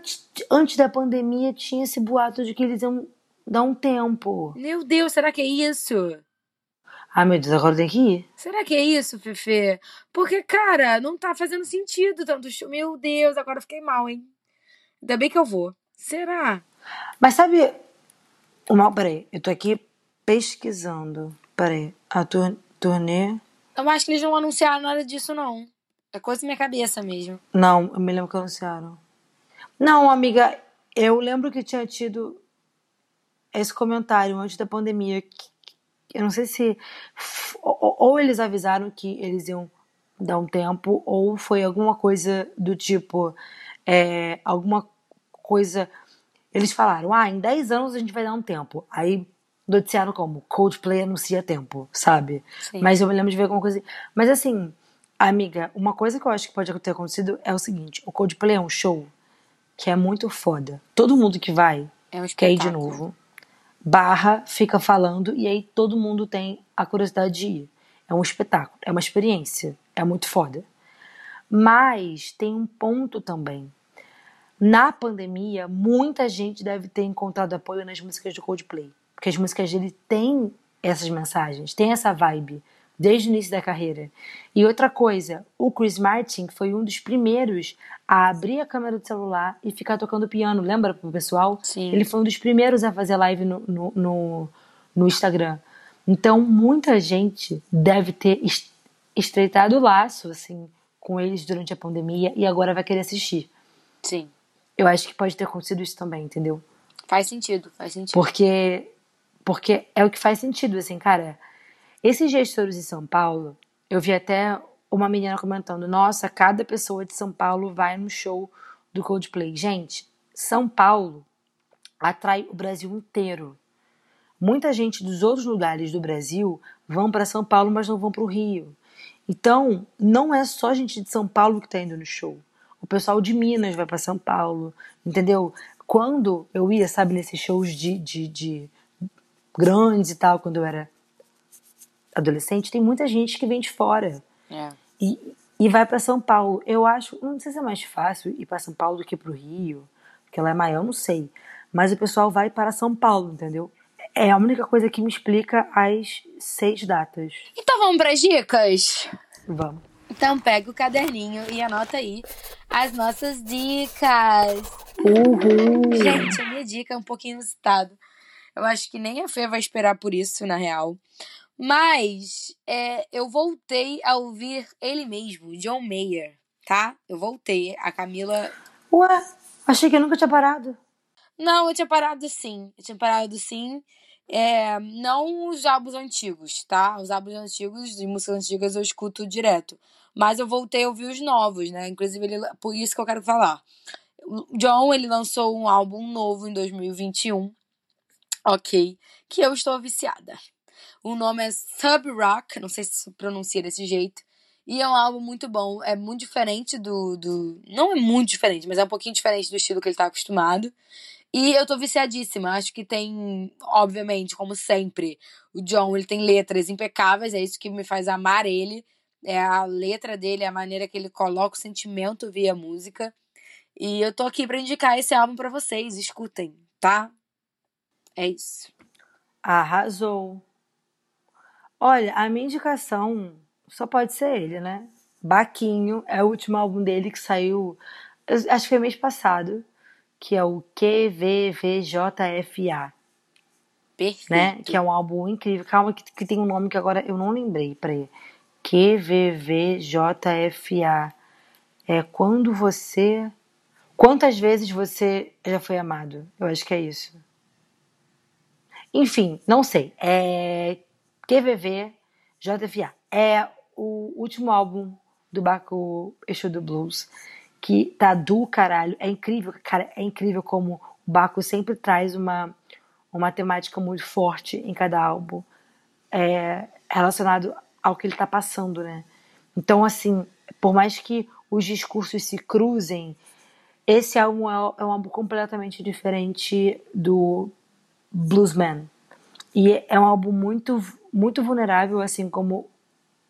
antes da pandemia tinha esse boato de que eles iam dar um tempo. Meu Deus, será que é isso? Ah, meu Deus, agora tem que ir. Será que é isso, Fefe? Porque, cara, não tá fazendo sentido tanto show. Meu Deus, agora fiquei mal, hein? Ainda bem que eu vou. Será? Mas sabe. Uma, peraí, eu tô aqui pesquisando. Peraí, a tur turnê. Eu acho que eles não anunciaram nada disso, não. É coisa da minha cabeça mesmo. Não, eu me lembro que anunciaram. Não, amiga, eu lembro que tinha tido esse comentário antes da pandemia. que- eu não sei se. Ou, ou eles avisaram que eles iam dar um tempo, ou foi alguma coisa do tipo. é, alguma coisa. Eles falaram, ah, em 10 anos a gente vai dar um tempo. Aí noticiaram como Coldplay anuncia tempo, sabe? Sim. Mas eu me lembro de ver alguma coisa. Mas assim, amiga, uma coisa que eu acho que pode ter acontecido é o seguinte: o Coldplay é um show que é muito foda. Todo mundo que vai É um quer ir de novo. Barra, fica falando, e aí todo mundo tem a curiosidade de ir. É um espetáculo, é uma experiência, é muito foda. Mas tem um ponto também. Na pandemia, muita gente deve ter encontrado apoio nas músicas do Coldplay. Porque as músicas dele têm essas mensagens, têm essa vibe, desde o início da carreira. E outra coisa, o Chris Martin foi um dos primeiros a abrir a câmera do celular e ficar tocando piano, lembra pro pessoal? Sim. Ele foi um dos primeiros a fazer live no, no, no, no Instagram. Então, muita gente deve ter es- estreitado o laço, assim, com eles durante a pandemia e agora vai querer assistir. Sim. Eu acho que pode ter acontecido isso também, entendeu? Faz sentido, faz sentido. Porque, porque é o que faz sentido, assim, cara. Esses gestores em São Paulo, eu vi até uma menina comentando: nossa, cada pessoa de São Paulo vai no show do Coldplay. Gente, São Paulo atrai o Brasil inteiro. Muita gente dos outros lugares do Brasil vão para São Paulo, mas não vão para o Rio. Então, não é só gente de São Paulo que está indo no show. O pessoal de Minas vai para São Paulo, entendeu? Quando eu ia, sabe, nesses shows de, de, de grandes e tal, quando eu era adolescente, tem muita gente que vem de fora É. e, e vai para São Paulo. Eu acho, não sei se é mais fácil ir para São Paulo do que para o Rio, porque lá é maior, não sei. Mas o pessoal vai para São Paulo, entendeu? É a única coisa que me explica as seis datas. Então vamos para dicas? Vamos. Então pega o caderninho e anota aí as nossas dicas. Uhul! Gente, a minha dica é um pouquinho inusitado. Eu acho que nem a Fê vai esperar por isso, na real. Mas é, eu voltei a ouvir ele mesmo, John Mayer, tá? Eu voltei. A Camila. Ué, achei que eu nunca tinha parado. Não, eu tinha parado sim. Eu tinha parado sim. É, não os álbuns antigos, tá? Os álbuns antigos, de músicas antigas, eu escuto direto. Mas eu voltei a ouvir os novos, né? Inclusive, ele, por isso que eu quero falar. O John, ele lançou um álbum novo em 2021. Ok. Que eu estou viciada. O nome é Sub Rock, não sei se pronuncia desse jeito. E é um álbum muito bom. É muito diferente do, do. Não é muito diferente, mas é um pouquinho diferente do estilo que ele tá acostumado. E eu tô viciadíssima. Acho que tem, obviamente, como sempre, o John, ele tem letras impecáveis, é isso que me faz amar ele. É a letra dele, é a maneira que ele coloca o sentimento via música. E eu tô aqui pra indicar esse álbum pra vocês, escutem, tá? É isso. Arrasou. Olha, a minha indicação só pode ser ele, né? Baquinho é o último álbum dele que saiu, acho que foi mês passado, que é o QVVJFA, Perfeito. né? Que é um álbum incrível. Calma, que, que tem um nome que agora eu não lembrei. Peraí. QVVJFA. É quando você. Quantas vezes você já foi amado? Eu acho que é isso. Enfim, não sei. É QVV JFA. É o último álbum do Baco Exu do Blues, que tá do caralho. É incrível, cara, é incrível como o Baco sempre traz uma, uma temática muito forte em cada álbum, é, relacionado ao que ele tá passando, né? Então, assim, por mais que os discursos se cruzem, esse álbum é, é um álbum completamente diferente do Bluesman. E é um álbum muito, muito vulnerável, assim como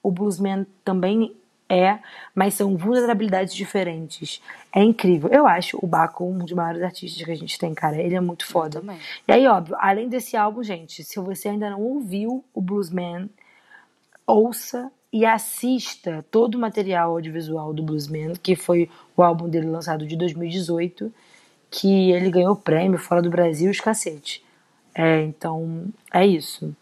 o Bluesman também é, mas são vulnerabilidades diferentes. É incrível. Eu acho o Baco um dos maiores artistas que a gente tem, cara. Ele é muito foda. E aí, óbvio, além desse álbum, gente, se você ainda não ouviu o Bluesman, ouça e assista todo o material audiovisual do Bluesman, que foi o álbum dele lançado de 2018, que ele ganhou prêmio fora do Brasil, os cacete. É, então, é isso.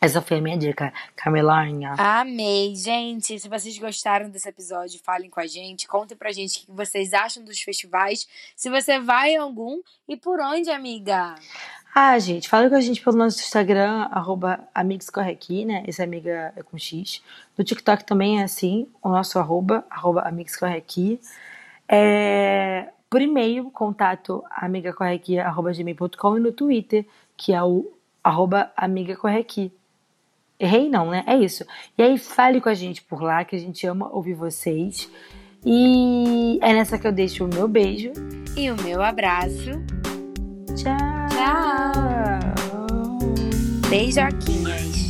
Essa foi a minha dica, Camelanha. Amei, gente. Se vocês gostaram desse episódio, falem com a gente. Contem pra gente o que vocês acham dos festivais. Se você vai em algum e por onde, amiga? Ah, gente, fala com a gente pelo nosso Instagram, arroba né? Esse amiga é com X. No TikTok também é assim, o nosso arroba, arroba. É, por e-mail, contato amigacorreaqui, arroba gmail.com e no Twitter, que é o arroba amigacorreaqui. Errei não, né? É isso. E aí fale com a gente por lá, que a gente ama ouvir vocês. E é nessa que eu deixo o meu beijo. E o meu abraço. Tchau! Tchau. Beijoquinhas.